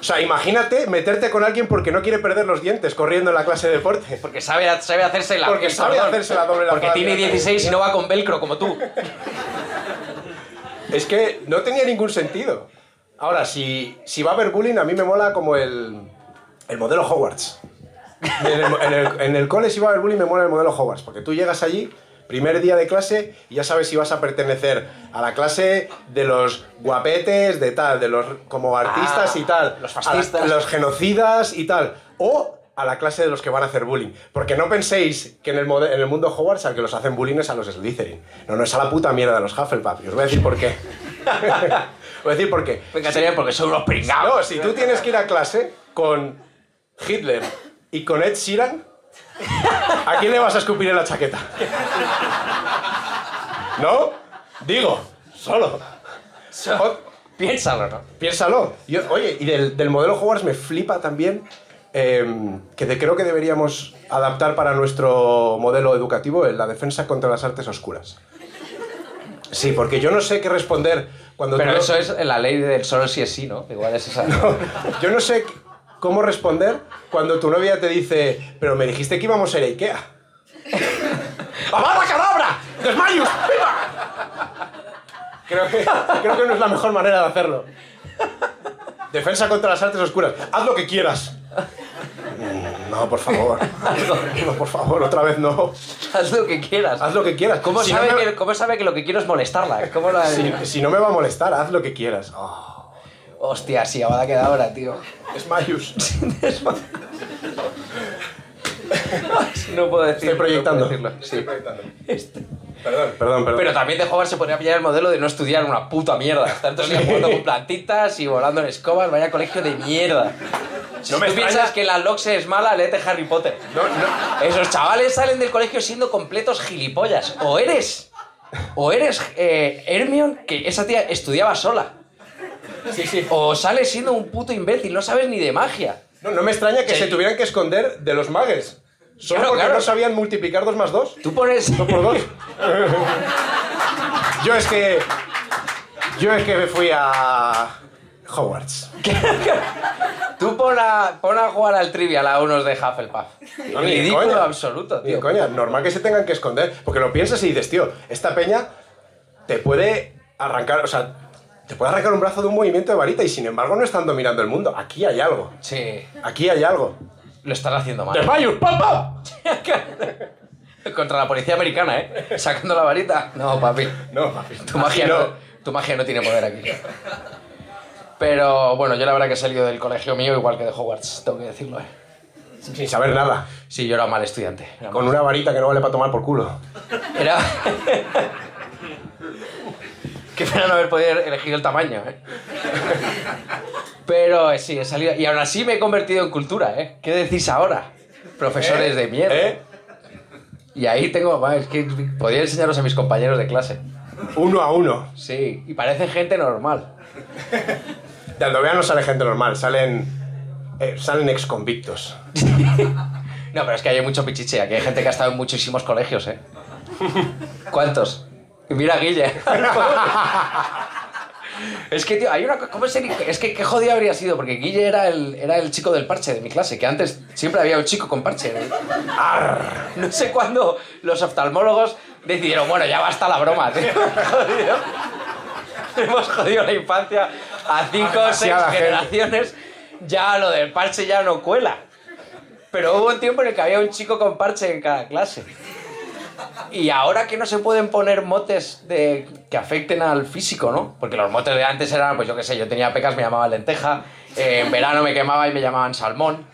O sea, imagínate meterte con alguien porque no quiere perder los dientes corriendo en la clase de deporte. Porque sabe, sabe hacerse la Porque sabe hacerse la doble Porque tiene 16 y no va con velcro como tú. Es que no tenía ningún sentido. Ahora, si, si va a haber bullying, a mí me mola como el, el modelo Hogwarts. En el, en, el, en el cole, si va a haber bullying, me mola el modelo Hogwarts. Porque tú llegas allí, primer día de clase, y ya sabes si vas a pertenecer a la clase de los guapetes, de tal, de los como artistas Ah, y tal. los a la- fascistas. los genocidas y tal. O a la clase de los que van a hacer bullying. Porque no penséis que en el, en el mundo Hogwarts al que los hacen bullying es a los Slytherin. No, no, es a la puta mierda de los Hufflepuff. Y os voy a decir por qué. voy a decir por qué. Venga, tenía porque son unos pringados. No, si tú tienes que ir a clase con Hitler y con Ed Sheeran, ¿a quién le vas a escupir en la chaqueta? ¿No? Digo, solo. O- Piénsalo, ¿no? Piénsalo. Yo- oye, y del, del modelo Hogwarts me flipa también eh, que de- creo que deberíamos adaptar para nuestro modelo educativo la defensa contra las artes oscuras. Sí, porque yo no sé qué responder cuando Pero tú eso es la ley del solo si es sí, ¿no? Igual es esa. Yo no sé cómo responder cuando tu novia te dice, pero me dijiste que íbamos a ir a Ikea. ¡Avada cadabra! ¡Desmayus! ¡Viva! Creo que, creo que no es la mejor manera de hacerlo. Defensa contra las artes oscuras. Haz lo que quieras. Mm, No, por favor. No, por favor, otra vez no. Haz lo que quieras. Haz lo que quieras. ¿Cómo, Si sabe no me- que, ¿Cómo sabe que lo que quiero es molestarla? ¿Cómo la... Si, si no me va a molestar, haz lo que quieras. Oh, Hostia, sí, ahora queda ahora, tío. es Mayus. No puedo decirlo. Estoy proyectando. no. Estoy proyectando. Perdón, perdón, perdón. Pero también de jugar se podría pillar el modelo de no estudiar una puta mierda. Estar todos los días jugando con plantitas y volando en escobas. Vaya colegio de mierda. Si No me tú extraña- piensas que la LOXE es mala, léete Harry Potter. No, no. Esos chavales salen del colegio siendo completos gilipollas. O eres... O eres eh, Hermione, que esa tía estudiaba sola. Sí, sí. O sales siendo un puto imbécil, no sabes ni de magia. No, no me extraña que Sí. se tuvieran que esconder de los magues. Solo Claro, porque claro. no sabían multiplicar dos más dos. Tú pones... Dos por dos. Yo es que. Yo es que me fui a. Hogwarts. Tú pon a, pon a jugar al trivial a unos de Hufflepuff. No, ni Ridículo coña. absoluto, Ni tío. de coña, normal que se tengan que esconder. Porque lo piensas y dices, tío, esta peña te puede arrancar, o sea, te puede arrancar un brazo de un movimiento de varita y sin embargo no están dominando el mundo. Aquí hay algo. Sí, Aquí hay algo. lo están haciendo mal. ¡Desmayos! ¡Papa! Contra la policía americana, ¿eh? Sacando la varita. No, papi. No, papi. Tu magia no, tu magia no tiene poder aquí. Pero bueno, yo la verdad que he salido del colegio mío igual que de Hogwarts, tengo que decirlo, ¿eh? Sin saber nada. Sí, yo era mal estudiante. Era Con una varita que no vale para tomar por culo. Era... Qué pena no haber podido elegir el tamaño, ¿eh? Pero eh, sí, he salido... Y aún así me he convertido en cultura, ¿eh? ¿Qué decís ahora? Profesores de mierda. ¿Eh? Y ahí tengo... Es que podría enseñaros a mis compañeros de clase. Uno a uno. Sí, y parecen gente normal. De Aldovea no sale gente normal, salen. eh, salen ex convictos. No, pero es que hay mucho pichiche. Aquí hay gente que ha estado en muchísimos colegios, ¿eh? ¿Cuántos? Mira, Guille. Es que, tío, hay una ¿Cómo sería? Es que qué jodido habría sido, porque Guille era el, era el chico del parche de mi clase, que antes siempre había un chico con parche. Arr. No sé cuándo los oftalmólogos decidieron, bueno, ya basta la broma, tío. Jodido. Hemos jodido la infancia a cinco o seis generaciones. Ya lo del parche ya no cuela. Pero hubo un tiempo en el que había un chico con parche en cada clase. Y ahora que no se pueden poner motes de, que afecten al físico, ¿no? Porque los motes de antes eran, pues yo qué sé, yo tenía pecas, me llamaban lenteja, eh, en verano me quemaba y me llamaban salmón.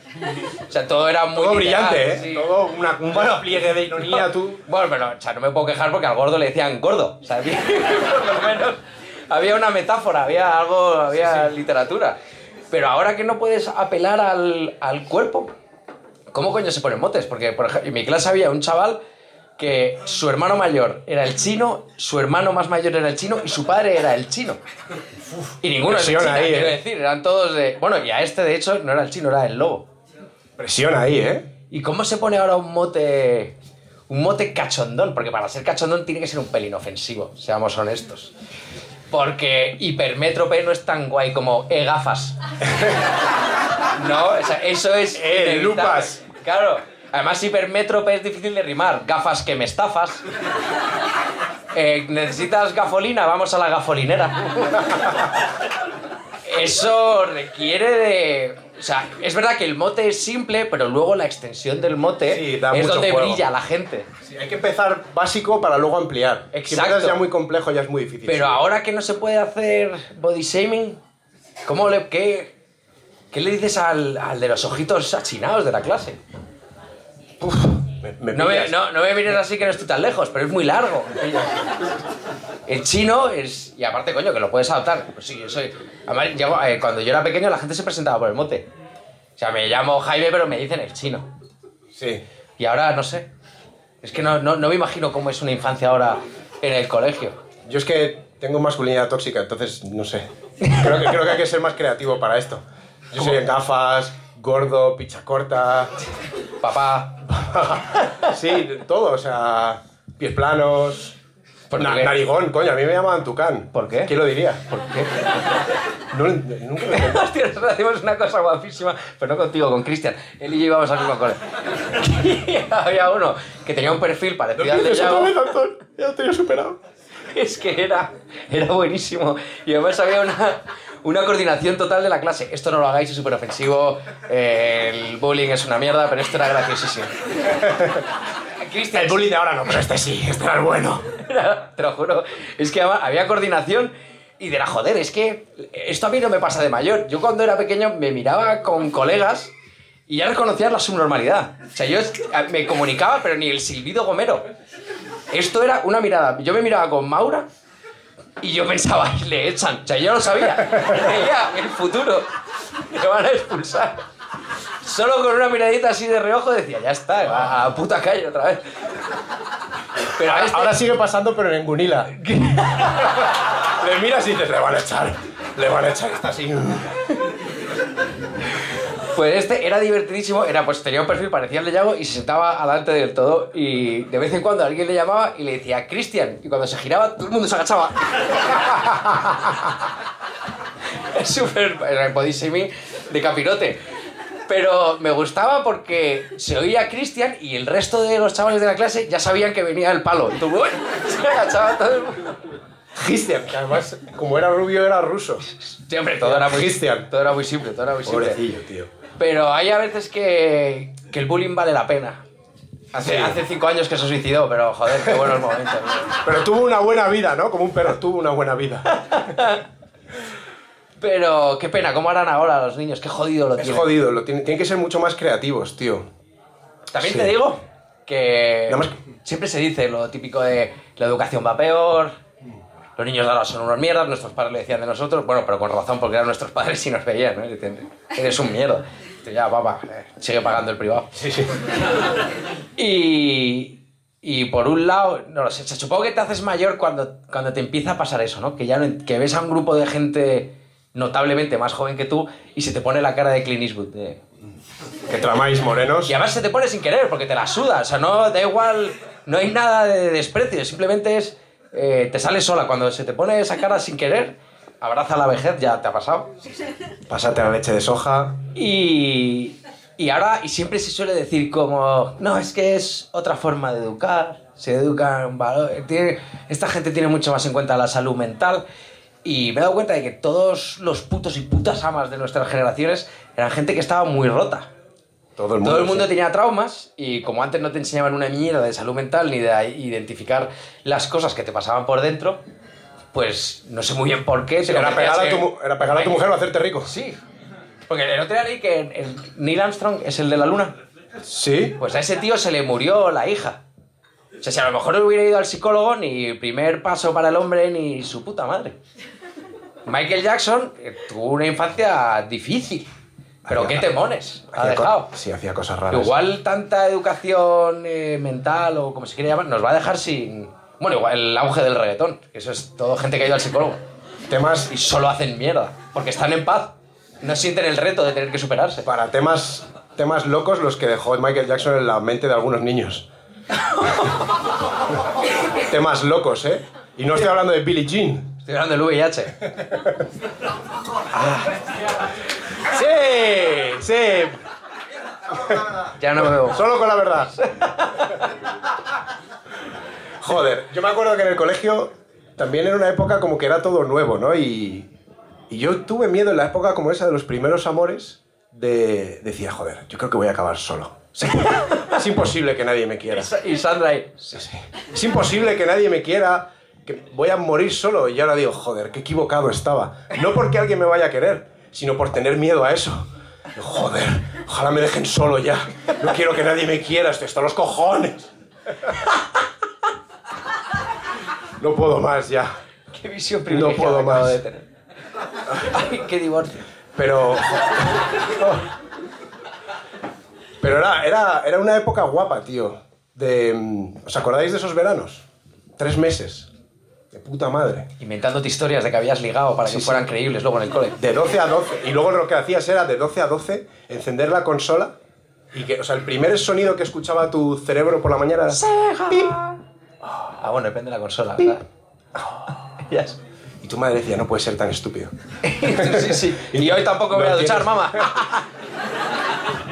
O sea, todo era muy... Todo literal, brillante, ¿eh? sí. Todo una, un pliegue de ironía, tú. Bueno, pero o sea, no me puedo quejar porque al gordo le decían gordo. Había- por lo menos había una metáfora, había algo, había literatura. Pero ahora que no puedes apelar al, al cuerpo, ¿cómo coño se ponen motes? Porque, por ejemplo, en mi clase había un chaval que su hermano mayor era el chino, su hermano más mayor era el chino y su padre era el chino. Y ninguno es China, ahí, quiero ¿eh? decir, eran todos de... Bueno, y a este, de hecho, no era el chino, era el lobo. Presión ahí, ¿eh? ¿Y cómo se pone ahora un mote. un mote cachondón? Porque para ser cachondón tiene que ser un pelín ofensivo, seamos honestos. Porque hipermétrope no es tan guay como e gafas. no, o sea, eso es. Eh, inevitable. lupas. Claro. Además, hipermétrope es difícil de rimar. Gafas que me estafas. Eh, ¿Necesitas gafolina? Vamos a la gafolinera. Eso requiere de... O sea, es verdad que el mote es simple, pero luego la extensión del mote Sí, da es mucho donde juego. brilla la gente. Sí, hay que empezar básico para luego ampliar. Si Exacto. empiezas ya muy complejo, ya es muy difícil. Pero sí. ahora que no se puede hacer body shaming, ¿cómo le, qué, qué le dices al, al de los ojitos achinados de la clase? Me, me No me, no, no me mires así que no estoy tan lejos, pero es muy largo. El chino es... Y aparte, coño, que lo puedes adaptar. Pues sí, yo soy... Además, llego- eh, cuando yo era pequeño la gente se presentaba por el mote. O sea, me llamo Jaime, pero me dicen el chino. Sí. Y ahora, no sé. Es que no, no, no me imagino cómo es una infancia ahora en el colegio. Yo es que tengo masculinidad tóxica, entonces no sé. Creo que, creo que hay que ser más creativo para esto. Yo soy en gafas, gordo, picha corta. Papá, Sí, todo, o sea, pies planos. ¿Por na- narigón, coño, a mí me llaman Tucán. ¿Por qué? ¿Quién lo diría? ¿por qué? No, nunca me Hostia, nosotros hacemos una cosa guapísima, pero no contigo, con Cristian. Él y yo íbamos al mismo cole. Había uno que tenía un perfil parecido al de Yago. vez, Antón. Ya lo tenía superado. Es que era, era buenísimo. Y además había una, una coordinación total de la clase. Esto no lo hagáis, es súper ofensivo. eh, el bullying es una mierda, pero esto era graciosísimo. Cristian, El bullying de ahora no, pero este sí, este era el bueno. Te lo juro. Es que había coordinación y de la joder, es que esto a mí no me pasa de mayor. Yo cuando era pequeño me miraba con colegas y ya reconocía la subnormalidad. O sea, yo me comunicaba, pero ni el silbido gomero. Esto era una mirada. Yo me miraba con Maura y yo pensaba, le echan. O sea, yo lo sabía. Veía el futuro. Me van a expulsar. Solo con una miradita así de reojo decía, ya está, a, a puta calle otra vez. Pero a este... Ahora sigue pasando, pero en Gunila. Le miras y dices, le van a echar. Le van a echar, está así. Pues este era divertidísimo, era pues tenía un perfil parecía el de Yago y se sentaba adelante del todo y de vez en cuando alguien le llamaba y le decía Cristian y cuando se giraba todo el mundo se agachaba. es súper shaming de capirote. Pero me gustaba porque se oía Cristian y el resto de los chavales de la clase ya sabían que venía el palo. Y todo, se agachaba todo el mundo. Cristian, que además, como era rubio, era ruso. Sí, hombre, todo era muy, Cristian. todo era muy simple, todo era muy simple. Pobrecillo, tío. Pero hay a veces que, que el bullying vale la pena. Hace, Sí. hace cinco años que se suicidó, pero joder, qué buenos momentos. Pero tuvo una buena vida, ¿no? Como un perro, tuvo una buena vida. Pero qué pena, ¿cómo harán ahora los niños? Qué jodido lo Es tienen. jodido, lo tienen, tienen que ser mucho más creativos, tío. También Sí. te digo que siempre se dice lo típico de la educación va peor, los niños de ahora son unos mierdas, nuestros padres le decían de nosotros, bueno, pero con razón, porque eran nuestros padres y nos veían, ¿no? Eres un mierda. Dice, ya, papá, eh, sigue pagando el privado. Sí, sí. Y, y por un lado, no lo sé, supongo que te haces mayor cuando, cuando te empieza a pasar eso, ¿no? Que ya no- que ves a un grupo de gente notablemente más joven que tú y se te pone la cara de Clint Eastwood. de- Que tramáis morenos. Y además se te pone sin querer porque te la suda, o sea, no da igual, no hay nada de desprecio, simplemente es, eh, te sale sola. Cuando se te pone esa cara sin querer, abraza la vejez, ya te ha pasado. Pásate la leche de soja. Y, y ahora, y siempre se suele decir como, no, es que es otra forma de educar, se educa en valor, tiene- esta gente tiene mucho más en cuenta la salud mental. Y me he dado cuenta de que todos los putos y putas amas de nuestras generaciones eran gente que estaba muy rota. Todo el mundo. Todo el mundo sí. tenía traumas y como antes no te enseñaban una mierda de salud mental ni de identificar las cosas que te pasaban por dentro, pues no sé muy bien por qué. te Era pegar, a tu, era pegar a tu mujer o hacerte rico. Sí. Porque el otro día leí que el Neil Armstrong es el de la luna. Sí. Pues a ese tío se le murió la hija. O sea, si a lo mejor no hubiera ido al psicólogo, ni primer paso para el hombre, ni su puta madre. Michael Jackson eh, tuvo una infancia difícil. Pero Hacía- qué temones ha dejado. Sí, hacía cosas raras. Igual tanta educación eh, mental o como se quiere llamar, nos va a dejar sin... Bueno, igual el auge del reggaetón, que eso es todo gente que ha ido al psicólogo. Temas. Y solo hacen mierda, porque están en paz. No sienten el reto de tener que superarse. Para temas, temas locos los que dejó Michael Jackson en la mente de algunos niños. temas locos, ¿eh? Y no estoy hablando de Billie Jean. Estoy hablando del VIH. Sí, sí. Ya no me veo. Solo con la verdad. Joder, yo me acuerdo que en el colegio también era una época como que era todo nuevo, ¿no? Y, y yo tuve miedo en la época como esa de los primeros amores de... Decía, joder, yo creo que voy a acabar solo. Sí. Es imposible que nadie me quiera. Y Sandra ahí. Sí, sí. Es imposible que nadie me quiera, que voy a morir solo. Y ahora digo, joder, qué equivocado estaba. No porque alguien me vaya a querer, sino por tener miedo a eso. Joder, ojalá me dejen solo ya. No quiero que nadie me quiera, estoy hasta los cojones. No puedo más ya. Qué visión privilegiada puedo acabo más. de tener. Ay, qué divorcio. Pero. Pero era, era, era una época guapa, tío. De, mm, ¿Os acordáis de esos veranos? Tres meses. De puta madre. Inventándote historias de que habías ligado para que fueran creíbles luego en el cole. De 12 a 12. Y luego lo que hacías era de 12 a 12 encender la consola y que, o sea, el primer sonido que escuchaba tu cerebro por la mañana era. ¡pip! Ah, bueno, depende de la consola, ¿verdad? Ya es. Y tu madre decía, no puede ser tan estúpido. sí, sí. Y hoy tampoco me voy a duchar, mamá.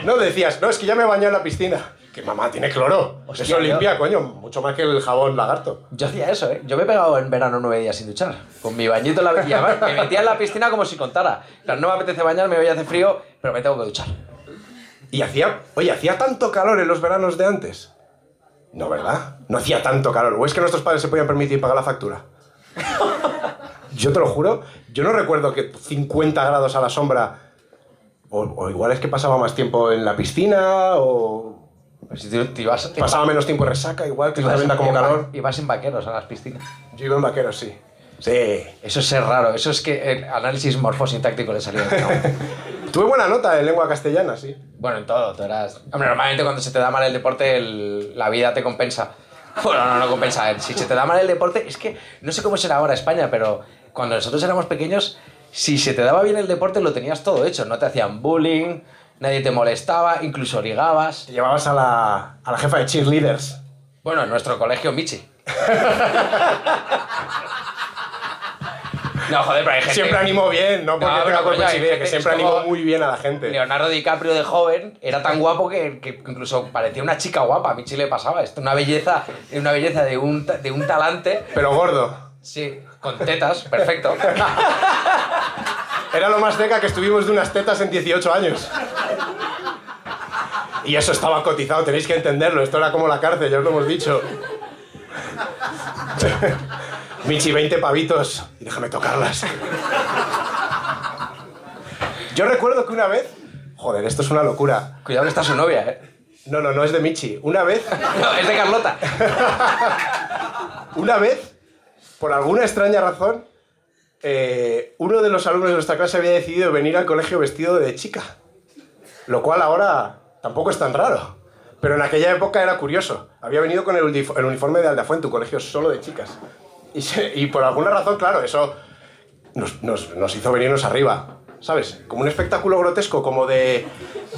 No decías, no, es que ya me bañé en la piscina. Que mamá tiene cloro. Hostia, Eso yo- limpia, coño, mucho más que el jabón lagarto. Yo hacía eso, ¿eh? Yo me he pegado en verano nueve días sin duchar. Con mi bañito en la... Además me metía en la piscina como si contara. Claro, no me apetece bañarme, hoy hace frío, pero me tengo que duchar. Y hacía, oye, hacía tanto calor en los veranos de antes. No, ¿verdad? No hacía tanto calor. ¿O es que nuestros padres se podían permitir pagar la factura? Yo te lo juro, yo no recuerdo que 50 grados a la sombra. O, o igual es que pasaba más tiempo en la piscina, o Pues si te, te ibas... te pasaba menos tiempo en resaca, igual que se venda como calor. Ibas en vaqueros a las piscinas. Yo iba en vaqueros, sí. Sí. Eso es ser raro. Eso es que el análisis morfosintáctico le salió. Tuve buena nota en lengua castellana, sí. Bueno, en todo, tú eras... Hombre, normalmente cuando se te da mal el deporte, el- la vida te compensa. Bueno, no, no compensa. Si se te da mal el deporte, es que no sé cómo será ahora España, pero cuando nosotros éramos pequeños, si se te daba bien el deporte, lo tenías todo hecho. No te hacían bullying, nadie te molestaba, incluso ligabas. Te llevabas a la, a la jefa de cheerleaders. Bueno, en nuestro colegio, Michi. No, joder, pero hay gente... Siempre animó bien, no porque No, tenga cuerpo que siempre animó muy bien a la gente. Leonardo DiCaprio de joven era tan guapo que, que incluso parecía una chica guapa. A Michi le pasaba esto. Una belleza, una belleza de un, de un talante. Pero gordo. Sí, con tetas, perfecto. Era lo más cerca que estuvimos de unas tetas en 18 años. Y eso estaba cotizado, tenéis que entenderlo. Esto era como la cárcel, ya os lo hemos dicho. Michi, 20 pavitos. Y déjame tocarlas. Yo recuerdo que una vez. Joder, esto es una locura. Cuidado que está su novia, ¿eh? No, no, no es de Michi. Una vez. No, es de Carlota. Una vez, por alguna extraña razón, eh, uno de los alumnos de nuestra clase había decidido venir al colegio vestido de chica. Lo cual ahora tampoco es tan raro. Pero en aquella época era curioso. Había venido con el uniforme de Aldafuente, un colegio solo de chicas. Y, se- y por alguna razón, claro, eso nos, nos- nos hizo venirnos arriba. ¿Sabes? Como un espectáculo grotesco, como de,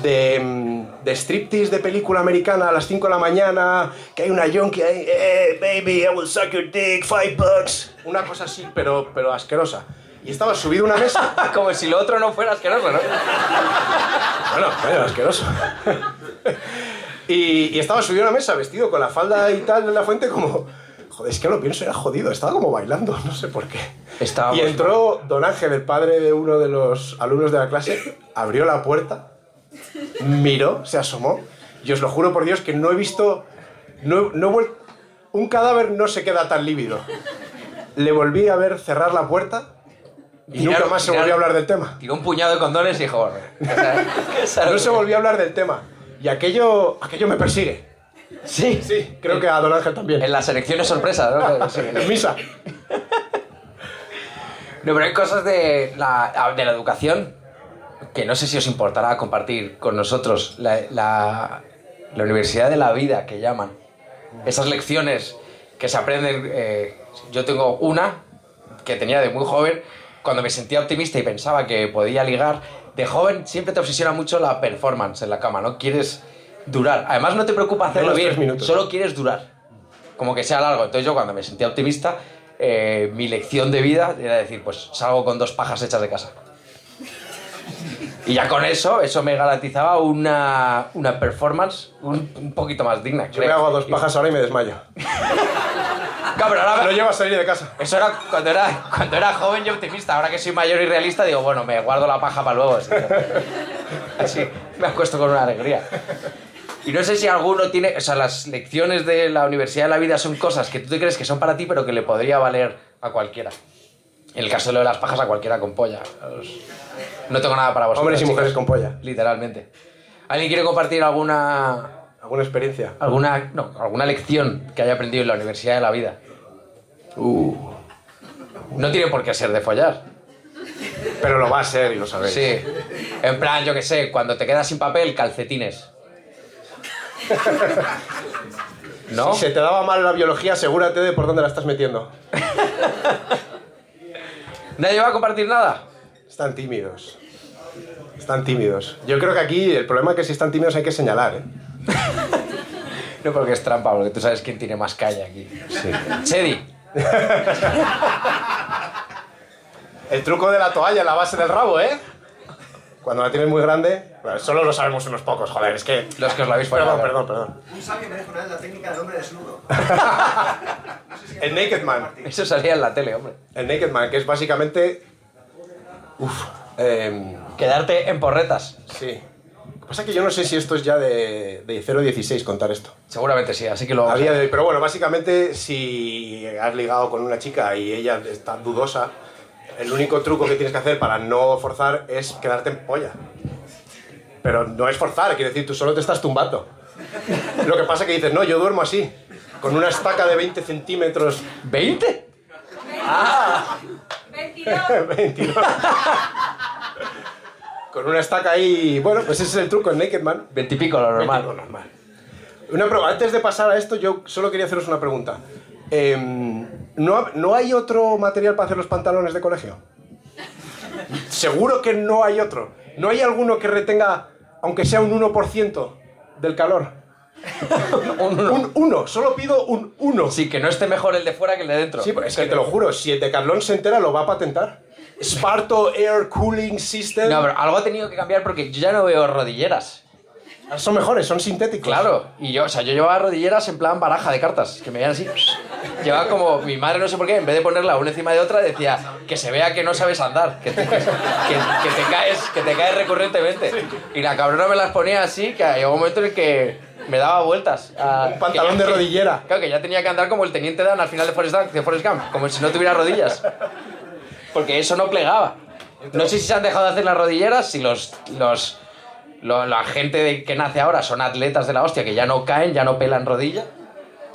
de, mm, de striptease de película americana a las 5 de la mañana, que hay una yonki ahí, eh, baby, I will suck your dick, five bucks. Una cosa así, pero, pero asquerosa. y estaba subido a una mesa. Como si lo otro no fuera asqueroso, ¿no? Bueno, bueno, asqueroso. y, y estaba subido a una mesa vestido con la falda y tal en la fuente como... Joder, es que lo pienso, era jodido, estaba como bailando, no sé por qué. Estábamos y entró don Ángel, el padre de uno de los alumnos de la clase, abrió la puerta, miró, se asomó, y os lo juro por Dios que no he visto... No, no he vuel- un cadáver no se queda tan lívido. Le volví a ver cerrar la puerta y Tirar- nunca más se tirar- volvió a hablar del tema. Tiró un puñado de condones y dijo, "Bueno, o sea, No se volvió a hablar del tema. Y aquello, aquello me persigue. Sí, Sí, creo que a Don Ángel también. En las elecciones sorpresa, ¿no? Sí. En misa. No, pero hay cosas de la, de la educación que no sé si os importará compartir con nosotros. La, la- la universidad de la vida que llaman. Esas lecciones que se aprenden. eh, yo tengo una que tenía de muy joven, cuando me sentía optimista y pensaba que podía ligar. De joven siempre te obsesiona mucho la performance en la cama, ¿no? Quieres durar. Además, no te preocupa hacerlo bien, solo quieres durar. Como que sea largo. Entonces, yo cuando me sentía optimista, eh, mi lección de vida era decir, pues salgo con dos pajas hechas de casa. Y ya con eso, eso me garantizaba una, una performance un, un poquito más digna. Yo me creo. hago dos pajas ahora y me desmayo. Cabrón, ahora- No llevo a salir de casa. eso era cuando, era cuando era joven y optimista. Ahora que soy mayor y realista, digo, bueno, me guardo la paja para luego. Así, así me acuesto con una alegría. Y no sé si alguno tiene. O sea, las lecciones de la Universidad de la Vida son cosas que tú te crees que son para ti, pero que le podría valer a cualquiera. En el caso de lo de las pajas, a cualquiera con polla. No tengo nada para vosotros. Hombres y chicos. mujeres con polla. Literalmente. ¿Alguien quiere compartir alguna. ¿Alguna experiencia? alguna. No, alguna lección que haya aprendido en la Universidad de la Vida? Uh. No tiene por qué ser de follar. Pero lo va a ser y lo sabéis. Sí. En plan, yo qué sé, cuando te quedas sin papel, calcetines. ¿No? Si se te daba mal la biología, asegúrate de por dónde la estás metiendo. ¿Nadie va a compartir nada? Están tímidos. Están tímidos. Yo creo que aquí el problema es que si están tímidos hay que señalar, ¿eh? No, porque es trampa, porque tú sabes quién tiene más calle aquí. Sí. Chedi. El truco de la toalla en la base del rabo, ¿eh? Cuando la tienes muy grande, bueno, solo lo sabemos unos pocos, joder, es que... Los que os lo habéis Perdón, follado. perdón, perdón. Un sabio me dijo una vez la técnica del hombre desnudo. El Naked Man. Eso salía en la tele, hombre. El Naked Man, que es básicamente... Uf. em, Quedarte en porretas. sí. Lo que pasa es que yo no sé si esto es ya de, de 0-16 contar esto. Seguramente sí, así que lo a... día de hoy, pero bueno, básicamente si has ligado con una chica y ella está dudosa, el único truco que tienes que hacer para no forzar es quedarte en polla. Pero no es forzar, quiere decir, tú solo te estás tumbando. Lo que pasa es que dices, no, yo duermo así, con una estaca de 20 centímetros. ¿20? Ah, 22. 22. con una estaca ahí. Bueno, pues ese es el truco, el Naked Man. 20 y pico, lo normal. Lo normal. Una prueba, antes de pasar a esto, yo solo quería haceros una pregunta. Em, ¿no, ¿No hay otro material para hacer los pantalones de colegio? Seguro que no hay otro. ¿No hay alguno que retenga, aunque sea un 1% del calor? Un uno. Un 1, solo pido un 1. Sí, que no esté mejor el de fuera que el de dentro. Sí, es que te lo juro, si el Decathlon se entera lo va a patentar. Sparto Air Cooling System. No, pero algo ha tenido que cambiar porque yo ya no veo rodilleras. Son mejores, son sintéticos. Claro, y yo, o sea, yo llevaba rodilleras en plan baraja de cartas, que me veían así. Llevaba como, mi madre no sé por qué, en vez de ponerla una encima de otra, decía que se vea que no sabes andar, que te, que, que te caes, que te caes recurrentemente. Y la cabrona me las ponía así, que llegó un momento en el que me daba vueltas. a- Un pantalón de que- rodillera. Claro, que ya tenía que andar como el teniente Dan al final de Forrest, Gump- de Forrest Gump, como si no tuviera rodillas. Porque eso no plegaba. No sé si se han dejado de hacer las rodilleras, si los, los, lo- la gente de- que nace ahora son atletas de la hostia, que ya no caen, ya no pelan rodilla.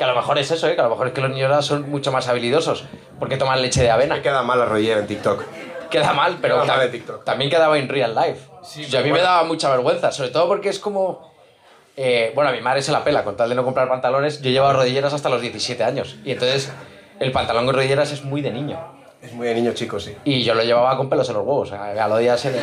Que a lo mejor es eso, ¿eh? que a lo mejor es que los niños ahora son mucho más habilidosos porque toman leche de avena. Me queda mal la rodillera en TikTok. Queda mal, pero Queda mal tam- de TikTok. también quedaba en real life. Sí, Yo a mí me bueno. daba mucha vergüenza, sobre todo porque es como... eh, bueno, a mi madre se la pela, con tal de no comprar pantalones, yo llevaba rodilleras hasta los 17 años. Y entonces el pantalón con rodilleras es muy de niño. Es muy de niño chico, sí. Y yo lo llevaba con pelos en los huevos. A los días se le,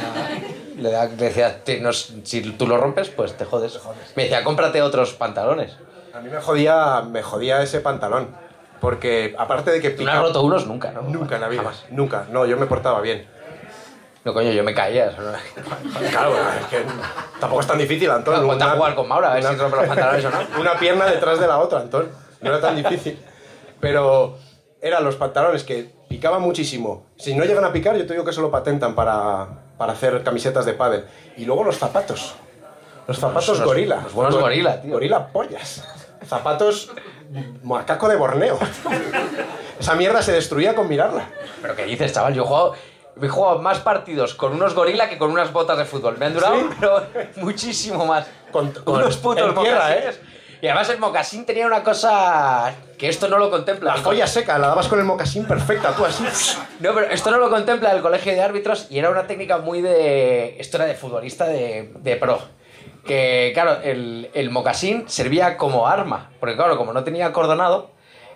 le, decía, "Te- no si tú lo rompes, pues te jodes. Me decía, cómprate otros pantalones. A mí me jodía, me jodía ese pantalón. Porque aparte de que Tú no has roto unos nunca, ¿no? Nunca en la vida. Jamás. Nunca. No, yo me portaba bien. No, coño, yo me caía. eso no- Claro, es que tampoco es tan difícil, Antón. Claro, Una- jugar con Maura, a ver una- si rompe los pantalones o no. Una pierna detrás de la otra, Antón. No era tan difícil. Pero eran los pantalones que picaban muchísimo. Si no llegan a picar, yo te digo que eso lo patentan para, para hacer camisetas de pádel. Y luego los zapatos. Los zapatos los- gorila. los buenos gorila, tío. Gorila pollas. Zapatos macaco de Borneo. Esa mierda se destruía con mirarla. Pero ¿qué dices, chaval? Yo he jugado, he jugado más partidos con unos gorila que con unas botas de fútbol. Me han durado, ¿Sí? pero muchísimo más. Con- con- unos putos tierra. ¿eh? Y además el mocasín tenía una cosa que esto no lo contempla. La joya seca, la dabas con el mocasín perfecta, tú así. No, pero esto no lo contempla el colegio de árbitros y era una técnica muy de... Esto era de futbolista de, de pro. Que, claro, el, el mocasín servía como arma. Porque, claro, como no tenía acordonado,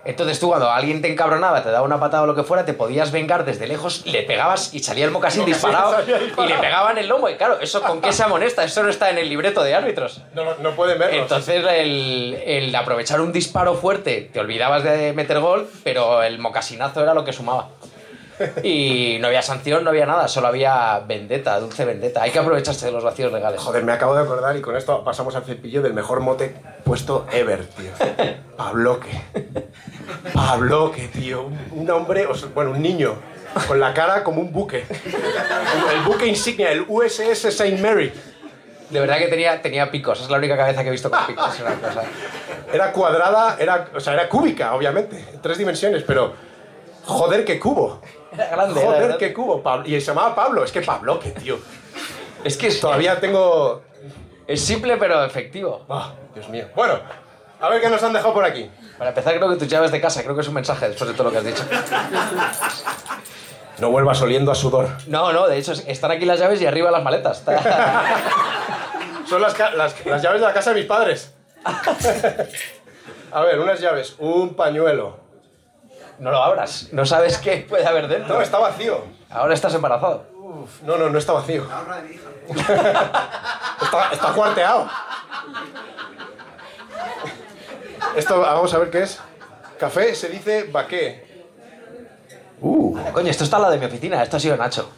entonces tú cuando alguien te encabronaba, te daba una patada o lo que fuera, te podías vengar desde lejos, le pegabas y salía el mocasín disparado y le pegaban el lomo. Y claro, ¿eso con qué se amonesta? Eso no está en el libreto de árbitros. No, no, no pueden verlo. Entonces, el, el aprovechar un disparo fuerte, te olvidabas de meter gol, pero el mocasinazo era lo que sumaba. Y no había sanción, no había nada, solo había vendetta, dulce vendetta. Hay que aprovecharse de los vacíos legales. Joder, me acabo de acordar y con esto pasamos al cepillo del mejor mote puesto ever, tío. Pabloque. Pabloque, tío. Un, hombre, bueno, un niño, con la cara como un buque. El buque insignia, el USS St. Mary. De verdad que tenía, tenía picos, es la única cabeza que he visto con picos. es una cosa. Era cuadrada, era, o sea, era cúbica, obviamente, en tres dimensiones, pero joder, qué cubo. Era grande, era Joder, qué cubo. Pablo- Y se llamaba Pablo, es que Pabloque, tío. Es que Todavía tengo... es simple pero efectivo. Ah, Dios mío. Bueno, a ver qué nos han dejado por aquí. Para empezar, creo que tus llaves de casa, creo que es un mensaje después de todo lo que has dicho. No vuelvas oliendo a sudor. No, no, de hecho, están aquí las llaves y arriba las maletas. Son las, las- las llaves de la casa de mis padres. A ver, unas llaves, un pañuelo. No lo abras, no sabes qué puede haber dentro. No, está vacío. Ahora estás embarazado. Uf, no, no, no está vacío. Ahorra de mi hija. Está, está cuarteado. Esto, vamos a ver qué es. Café se dice baqué. Uh, Coño, esto está al lado de mi oficina, esto ha sido Nacho.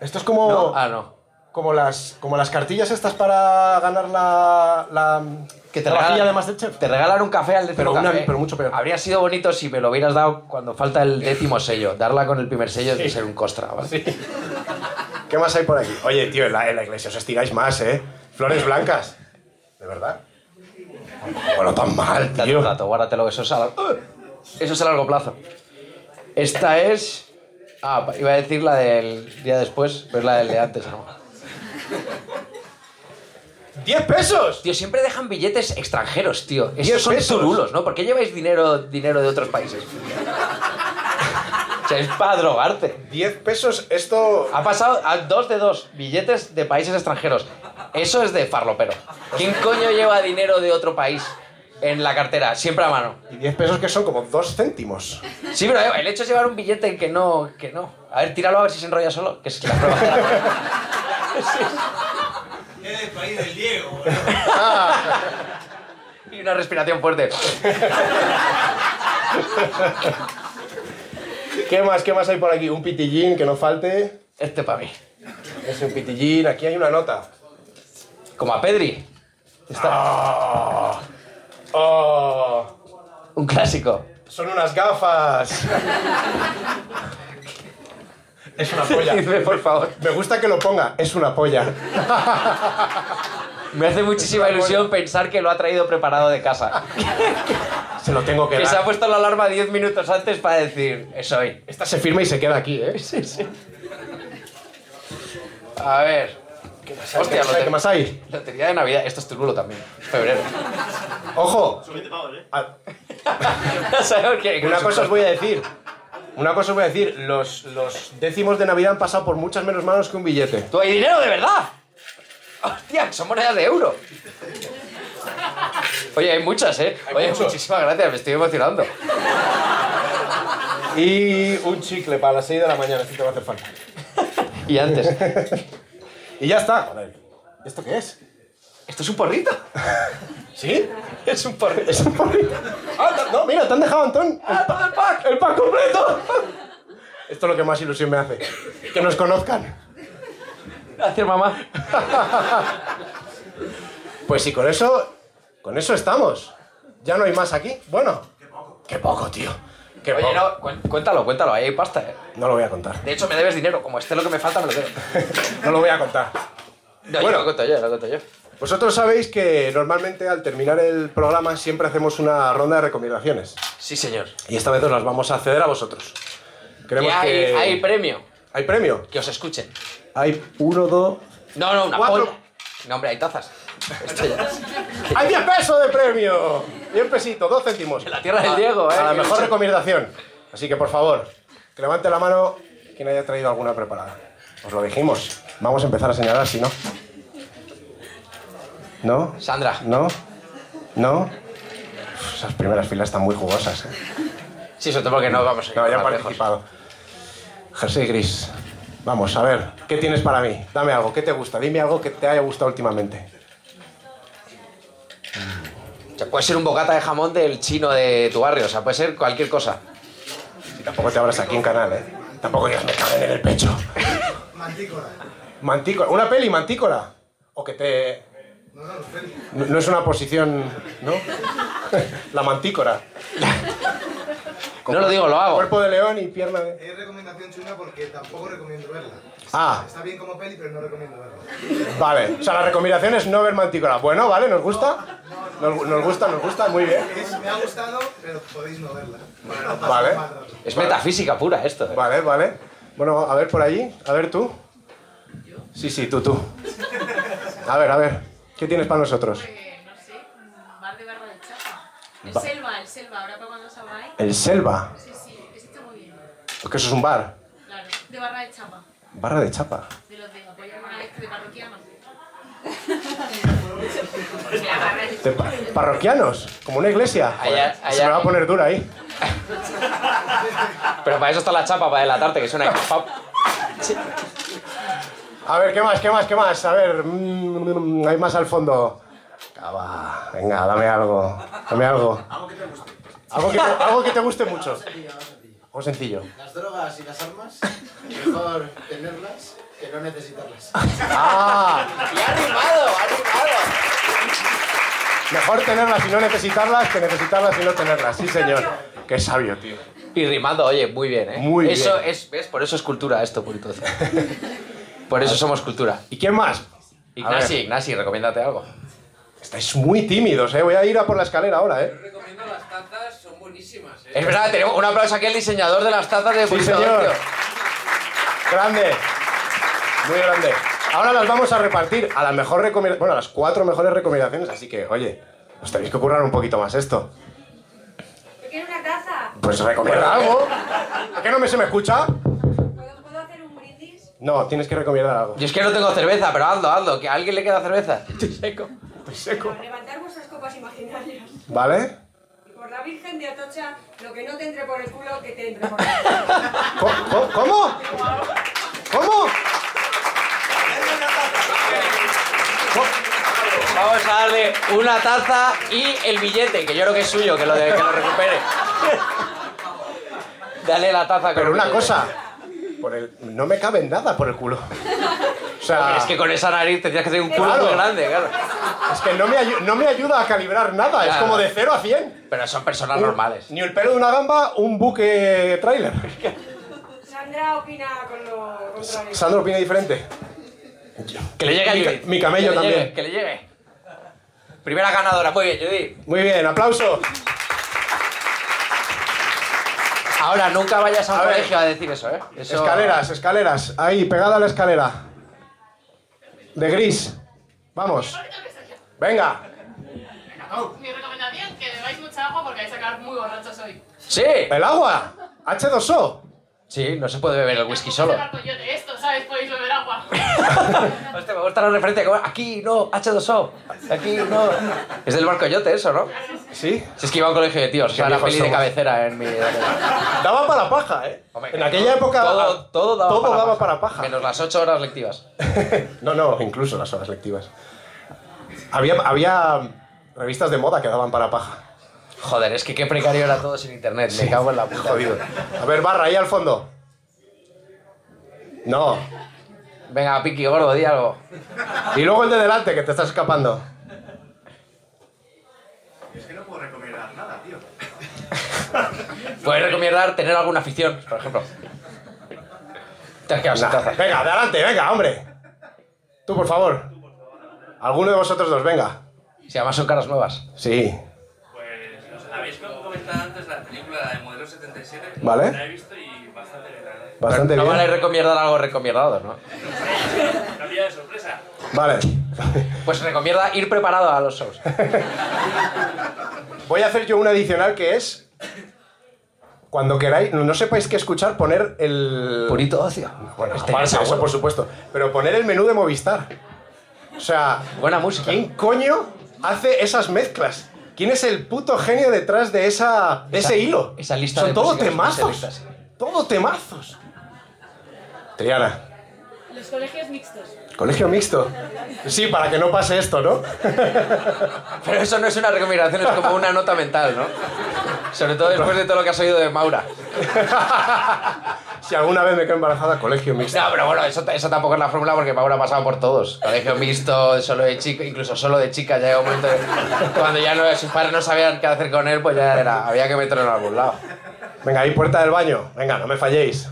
esto es como, ¿No? Ah, no. Como, las, como las cartillas estas para ganar la, la Que te regalan, de Masterchef. te regalan un café al décimo Pero una- café. pero mucho peor. Habría sido bonito si me lo hubieras dado cuando falta el décimo sello. Darla con el primer sello es de ser un costra, ¿vale? ¿Qué más hay por aquí? Oye, tío, en la, en la iglesia os estiráis más, ¿eh? Flores blancas. ¿De verdad? Bueno, tan mal, Date tío. un rato, guárdatelo, eso es a, eso es a largo plazo. Esta es... Ah, iba a decir la del día después, pero es la del de antes, ¿no? ¡10 pesos! Tío, siempre dejan billetes extranjeros, tío. Estos son pesos. turulos, ¿no? ¿Por qué lleváis dinero, dinero de otros países? o sea, es para drogarte. 10 pesos, esto... Ha pasado a dos de dos billetes de países extranjeros. Eso es de farlopero. ¿Quién coño lleva dinero de otro país en la cartera? Siempre a mano. Y 10 pesos que son como 2 céntimos. Sí, pero el hecho es llevar un billete que no, que no. A ver, tíralo a ver si se enrolla solo, que es la prueba. Es el país del Diego. y una respiración fuerte. ¿Qué más, qué más hay por aquí? Un pitillín, que no falte. Este para mí. Es un pitillín. Aquí hay una nota. Como a Pedri. ¡Oh! ¡Oh! Un clásico. Son unas gafas. Es una polla. Dime, por favor. Me gusta que lo ponga. Es una polla. Me hace muchísima Es ilusión pensar que lo ha traído preparado de casa. Se lo tengo que Que se ha dar. puesto la alarma 10 minutos antes para decir, es hoy. Esta se firma y se queda aquí, ¿eh? Sí, sí. A ver. Hostia, ¿Qué lote- más hay? lotería de Navidad. Esto es Turulo también. Febrero. ¡Ojo! Son 20 pavos, ¿eh? A- ¿Sabes qué? Una cosa os voy a decir. Una cosa os voy a decir. Los, los décimos de Navidad han pasado por muchas menos manos que un billete. ¿Tú hay dinero de verdad? Hostia, son monedas de euro. Oye, hay muchas, ¿eh? Hay Oye, mucho. muchísimas gracias, me estoy emocionando. Y un chicle para las 6 de la mañana, si te va a hacer falta. Y antes. Y ya está. ¿Esto qué es? ¿Esto es un porrito? ¿Sí? Es un porrito. Es un. Ah, no, mira, te han dejado, Antón. El, pa- el pack. El pack completo. Esto es lo que más ilusión me hace. Que nos conozcan. Gracias, mamá. Pues sí, con eso. Con eso estamos. Ya no hay más aquí. Bueno. Qué poco. Qué poco, tío. Qué Oye, poco. no, cuéntalo, cuéntalo, ahí hay pasta, ¿eh? No lo voy a contar. De hecho, me debes dinero. Como esté lo que me falta, me lo debes. No lo voy a contar. No, Bueno. yo lo cuento yo, lo cuento yo. Vosotros sabéis que normalmente al terminar el programa siempre hacemos una ronda de recomendaciones. Sí, señor. Y esta vez os las vamos a ceder a vosotros. Queremos Y hay, que... hay premio. ¿Hay premio? Que os escuchen. Hay uno, dos... No, no, una Cuatro. polla. No, hombre, hay tazas. Esto ya. ¡Hay 10 pesos de premio! 10 pesitos, 2 céntimos. La tierra del Diego, ¿eh? A la mejor recomendación. Así que, por favor, que levante la mano quien haya traído alguna preparada. Os lo dijimos. Vamos a empezar a señalar, si no. ¿No? Sandra. ¿No? ¿No? Uf, esas primeras filas están muy jugosas, ¿eh? Sí, sobre todo porque no vamos a ir No, ya lejos. participado. Jersey gris. Vamos, a ver, ¿qué tienes para mí? Dame algo, ¿qué te gusta? Dime algo que te haya gustado últimamente. O sea, puede ser un bocata de jamón del chino de tu barrio, o sea, puede ser cualquier cosa. Y tampoco te abras aquí en canal, ¿eh? Tampoco digas me caben en el pecho. Mantícora. Mantícora. ¿Una peli mantícora? O que te... No, no. No, no es una posición, ¿no? La mantícora. No lo digo, lo hago. Cuerpo de león y pierna de... Es recomendación chunga porque tampoco recomiendo verla. Ah, Está bien como peli, pero no recomiendo verla. vale. O sea, la recomendación es no ver mantícora. Bueno, vale, ¿nos gusta? Nos, nos gusta, nos gusta, muy bien. Es- me ha gustado, pero podéis no verla. Vale. Es metafísica pura esto. ¿eh? Vale, vale. Bueno, a ver por allí. A ver tú. Sí, sí, tú, tú. A ver, a ver. ¿Qué tienes para nosotros? No sé, un bar de barra de chapa. El Va- Selva, el Selva, ahora para cuando salgáis. El Selva. Sí, sí, ese está muy bien. Porque eso es un bar. Claro, de barra de chapa. Barra de chapa. De los de apoyo a este de parroquiano. La barra de pa- parroquianos. Como una iglesia. Allá- Joder, Se allá- me va a poner dura ahí. Pero para eso está la chapa, para delatarte, que suena ahí. A ver, ¿qué más? ¿Qué más? ¿Qué más? A ver, mm, hay más al fondo. Cava, venga, dame algo. Dame algo. Algo que te guste. Algo que te, algo que te guste mucho. Algo sencillo. Las drogas y las armas, mejor tenerlas que no necesitarlas. Ah, ¡Y ha rimado, ha rimado! mejor tenerlas y no necesitarlas que necesitarlas y no tenerlas. Sí, señor. Qué sabio, tío. Y rimando, oye, muy bien, ¿eh? Muy eso bien. Es, ¿ves? Por eso es cultura esto, purito. Por eso somos cultura. ¿Y quién más? Ignasi. Ignasi, recomiéndate algo. Estáis muy tímidos, ¿eh? Voy a ir a por la escalera ahora, ¿eh? recomiendo las tazas, son buenísimas, ¿eh? Es verdad, tenemos un aplauso aquí al diseñador de las tazas de Sí, señor. Grande. Muy grande. Ahora las vamos a repartir a las mejor recomendaciones. Bueno, a las cuatro mejores recomendaciones, así que, oye, os tenéis que currar un poquito más esto. Yo quiero una taza. Pues recomienda algo. ¿A qué no me se me escucha? No, tienes que recomendar algo. Yo es que no tengo cerveza, pero hazlo, hazlo. ¿Que a alguien le queda cerveza? Estoy seco. Estoy seco. Para levantar vuestras copas imaginarias. ¿Vale? Y por la Virgen de Atocha, lo que no te entre por el culo, que te entre por el culo. ¿Cómo? ¿Cómo? ¿Cómo? ¿Cómo? Vamos a darle una taza y el billete, que yo creo que es suyo, que lo, de- que lo recupere. Dale la taza con Pero el una billete. cosa. Por el... No me cabe nada por el culo. O sea, Hombre, Es que con esa nariz tendrías que tener un culo Claro. muy grande, claro. es que no me, no me ayuda a calibrar nada. Es como de 0 a 100. Pero son personas normales. Ni el pelo de una gamba, un buque trailer. Sandra opina con lo contrario. Sandro opina diferente. Que le llegue a Mi ca- Judith. mi camello Que también. llegue, que le llegue. Primera ganadora. Muy bien, Judith. Muy bien, aplauso. Ahora, nunca vayas a un A ver. colegio a decir eso, ¿eh? Eso- Escaleras, escaleras. Ahí, pegada a la escalera. De gris. Vamos. Venga. Mi recomendación, que bebáis mucha agua porque vais a acabar muy borrachos hoy. Sí. El agua. H2O. Sí, no se puede beber el whisky solo. de esto, ¿sabes? Podéis beber agua. Hostia, me gusta la referencia. como, Aquí no, H2O. Aquí no. Es del barco yote eso, ¿no? ¿Sí? Si es que iba a un colegio de tíos. O sea, viejos peli de cabecera en mi... Daba para paja, ¿eh? Hombre, en aquella época Todo, todo daba, todo para, daba paja. para paja. Menos las ocho horas lectivas. no, no, incluso las horas lectivas. Había, había Revistas de moda que daban para paja. Joder, es que qué precario era todo sin internet. Me cago en la puta. Jodido. A ver, barra, ahí al fondo. No. Venga, Piki, gordo, di algo. Y luego el de delante, que te estás escapando. Es que no puedo recomendar nada, tío. Puedes recomendar tener alguna afición, por ejemplo. Te has quedado sin taza. Venga, adelante, venga, hombre. Tú, por favor. Alguno de vosotros dos, venga. Si además son caras nuevas. Sí. Pues, habéis comentado antes la película de Modelo 77. Vale. La he visto y bastante. Bastante no bien. vale recomiendar algo recomiendado, ¿no? Cambia de sorpresa. Vale. Pues recomienda ir preparado a los shows. Voy a hacer yo un adicional que es. Cuando queráis, no, no sepáis qué escuchar, poner el. Purito ocio. Bueno, Este aparte, es eso por supuesto. Pero poner el menú de Movistar. O sea, Buena música. ¿quién coño hace esas mezclas? ¿Quién es el puto genio detrás de esa de Esa- ese hilo? esa lista Son de todo temazos. Todo temazos. Triana, Los colegios mixtos. colegio mixto. Sí, para que no pase esto, ¿no? Pero eso no es una recomendación, es como una nota mental, ¿no? Sobre todo después de todo lo que has oído de Maura. si alguna vez me quedo embarazada, colegio mixto. No, pero bueno, eso, eso tampoco es la fórmula porque Maura ha pasado por todos. Colegio mixto, solo de chico, incluso solo de chicas. Ya llega un momento de- cuando ya no, sus padres no sabían qué hacer con él, pues ya era, había que meterlo en algún lado. Venga, ahí puerta del baño. Venga, no me falléis.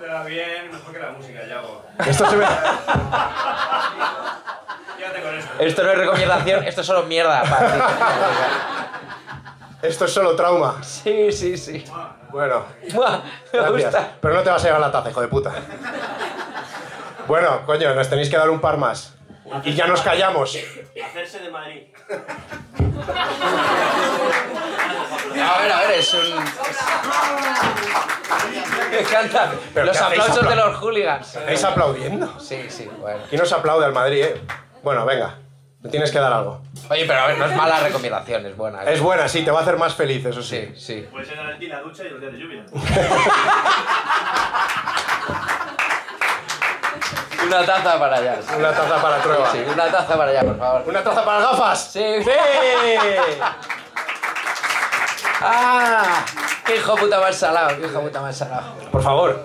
Te da bien, mejor que la música, Yago. Esto se ve. Quédate con esto. Esto no es recomendación, esto es solo mierda para ti. Esto es solo trauma. Sí, sí, sí. Bueno, Me gracias. gusta. Pero no te vas a llevar la taza, hijo de puta. Bueno, coño, nos tenéis que dar un par más. Y ya nos callamos. Hacerse de Madrid. A ver, a ver, es un. Me encantan ¿Pero los aplausos de los hooligans. ¿Estáis aplaudiendo? Sí, sí, bueno. ¿Quién os aplaude al Madrid, eh? Bueno, venga. Me tienes que dar algo. Oye, pero a ver, no es mala recomendación, es buena. Es buena, sí, te va a hacer más feliz, eso sí. Sí, sí. Puede ser en la ducha y los días de lluvia. Una taza para allá. sí. Una taza para prueba. Sí, una taza para allá, por favor. ¿Una taza para gafas? Sí. ¡Sí! ¡Ah! ¡Qué hijo puta más salado! ¡Qué hijo puta más salado! Por favor.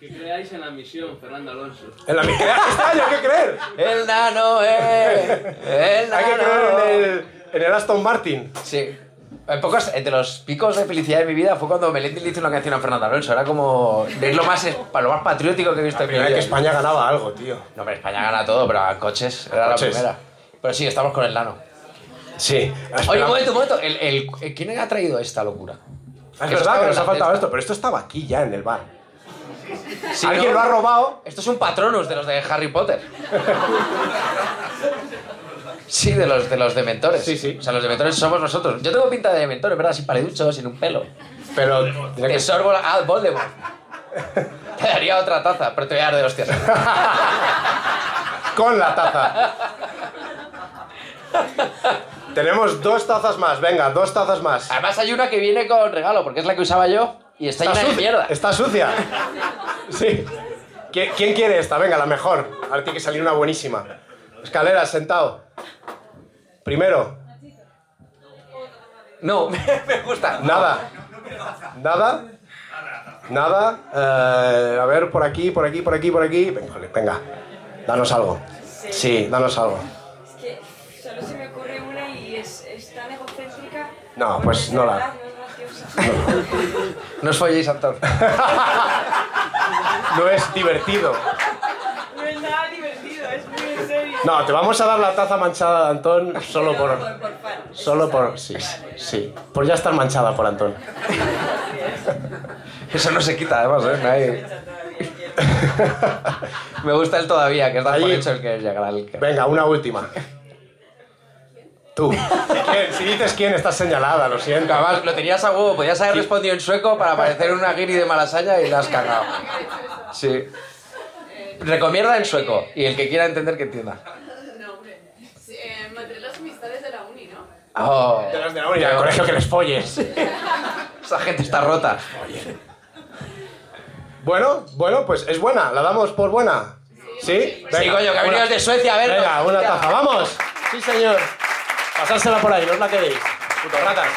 ¿Qué creáis en la misión, Fernando Alonso? En la mi- Este año hay que creer. ¡El nano, eh! ¡El nano! Hay que creer en el, en el Aston Martin. Sí. En pocos, entre los picos de felicidad de mi vida fue cuando Melendi le hizo una canción a Fernando Alonso. Era como de lo más, para lo más patriótico que he visto en mi vez vida. que España ganaba algo, tío. No, pero España gana todo, pero a coches era Coches. la primera. Pero sí, estamos con el nano. Sí. Oye, un momento, un momento. El, el- el- ¿Quién ha traído esta locura? Es Que verdad que nos ha faltado esto, pero esto estaba aquí ya en el bar. Alguien ¿no? lo ha robado. Esto es un patronus de los de Harry Potter. Sí, de los de los dementores. Sí, sí. O sea, los dementores somos nosotros. Yo tengo pinta de dementor, ¿verdad? Sin paleducho, sin un pelo. Pero. Te que- sorbo la... Ah, Voldemort. Te daría otra taza, pero te voy a dar de hostias. Con la taza. Tenemos dos tazas más, venga, dos tazas más. Además hay una que viene con regalo, porque es la que usaba yo y está, llena de sucia. mierda. Está sucia. Sí. ¿Qui- ¿Quién quiere esta? Venga, la mejor. Ahora tiene que salir una buenísima. Escaleras, sentado. Primero, No, me gusta. nada. Nada. Nada. Eh, a ver, por aquí, por aquí, por aquí, por aquí. Venga, venga. Danos algo. Sí, danos algo. No, pues es no la- No es os folléis, Antón. No es divertido. No es nada divertido, es muy en serio. No, te vamos a dar la taza manchada de Antón solo por. Solo por. Sí, sí. Por ya estar manchada por Antón. Eso no se quita, además, ¿eh? Nadie- Me gusta el todavía, que es dar por hecho el que llegará el. Venga, una última. Tú. ¿Quién? Si dices quién, estás señalada, lo siento. Además, lo tenías a huevo, podías haber respondido en sueco para parecer una guiri de Malasaña y la has cagado. Sí. Recomienda en sueco y el que quiera entender que entienda. No, hombre. Sí, eh, mantener las amistades de la uni, ¿no? Oh, De los de la uni, al colegio que les folles. esa gente está rota. Bueno, bueno, pues es buena. ¿La damos por buena? ¿Sí? Sí, coño, que ha venido desde Suecia, a ver. Venga, una taza. ¡Vamos! Sí, señor. Pasársela por ahí, no os la quedéis. Puto ratas.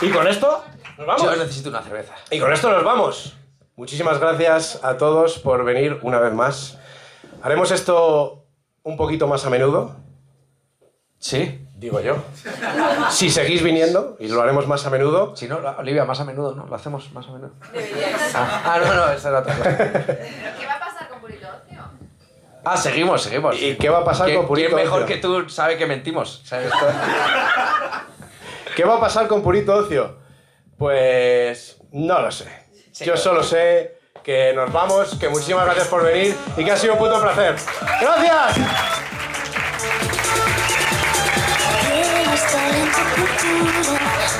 Y con esto, nos vamos. Yo necesito una cerveza. Y con esto nos vamos. Muchísimas gracias a todos por venir una vez más. Haremos esto un poquito más a menudo, Sí. digo yo. Si seguís viniendo, y lo haremos más a menudo. Si no, Olivia, más a menudo, ¿no? Lo hacemos más a menudo. Ah, ah, no, no, esa era otra cosa. Ah, seguimos, seguimos. ¿Y qué va a pasar con Purito? ¿Quién mejor que tú sabe que mentimos? ¿Qué va a pasar con Purito Ocio? Pues no lo sé. Yo solo sé que nos vamos, que muchísimas gracias por venir y que ha sido un puto placer. ¡Gracias!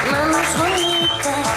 Manos bonitas,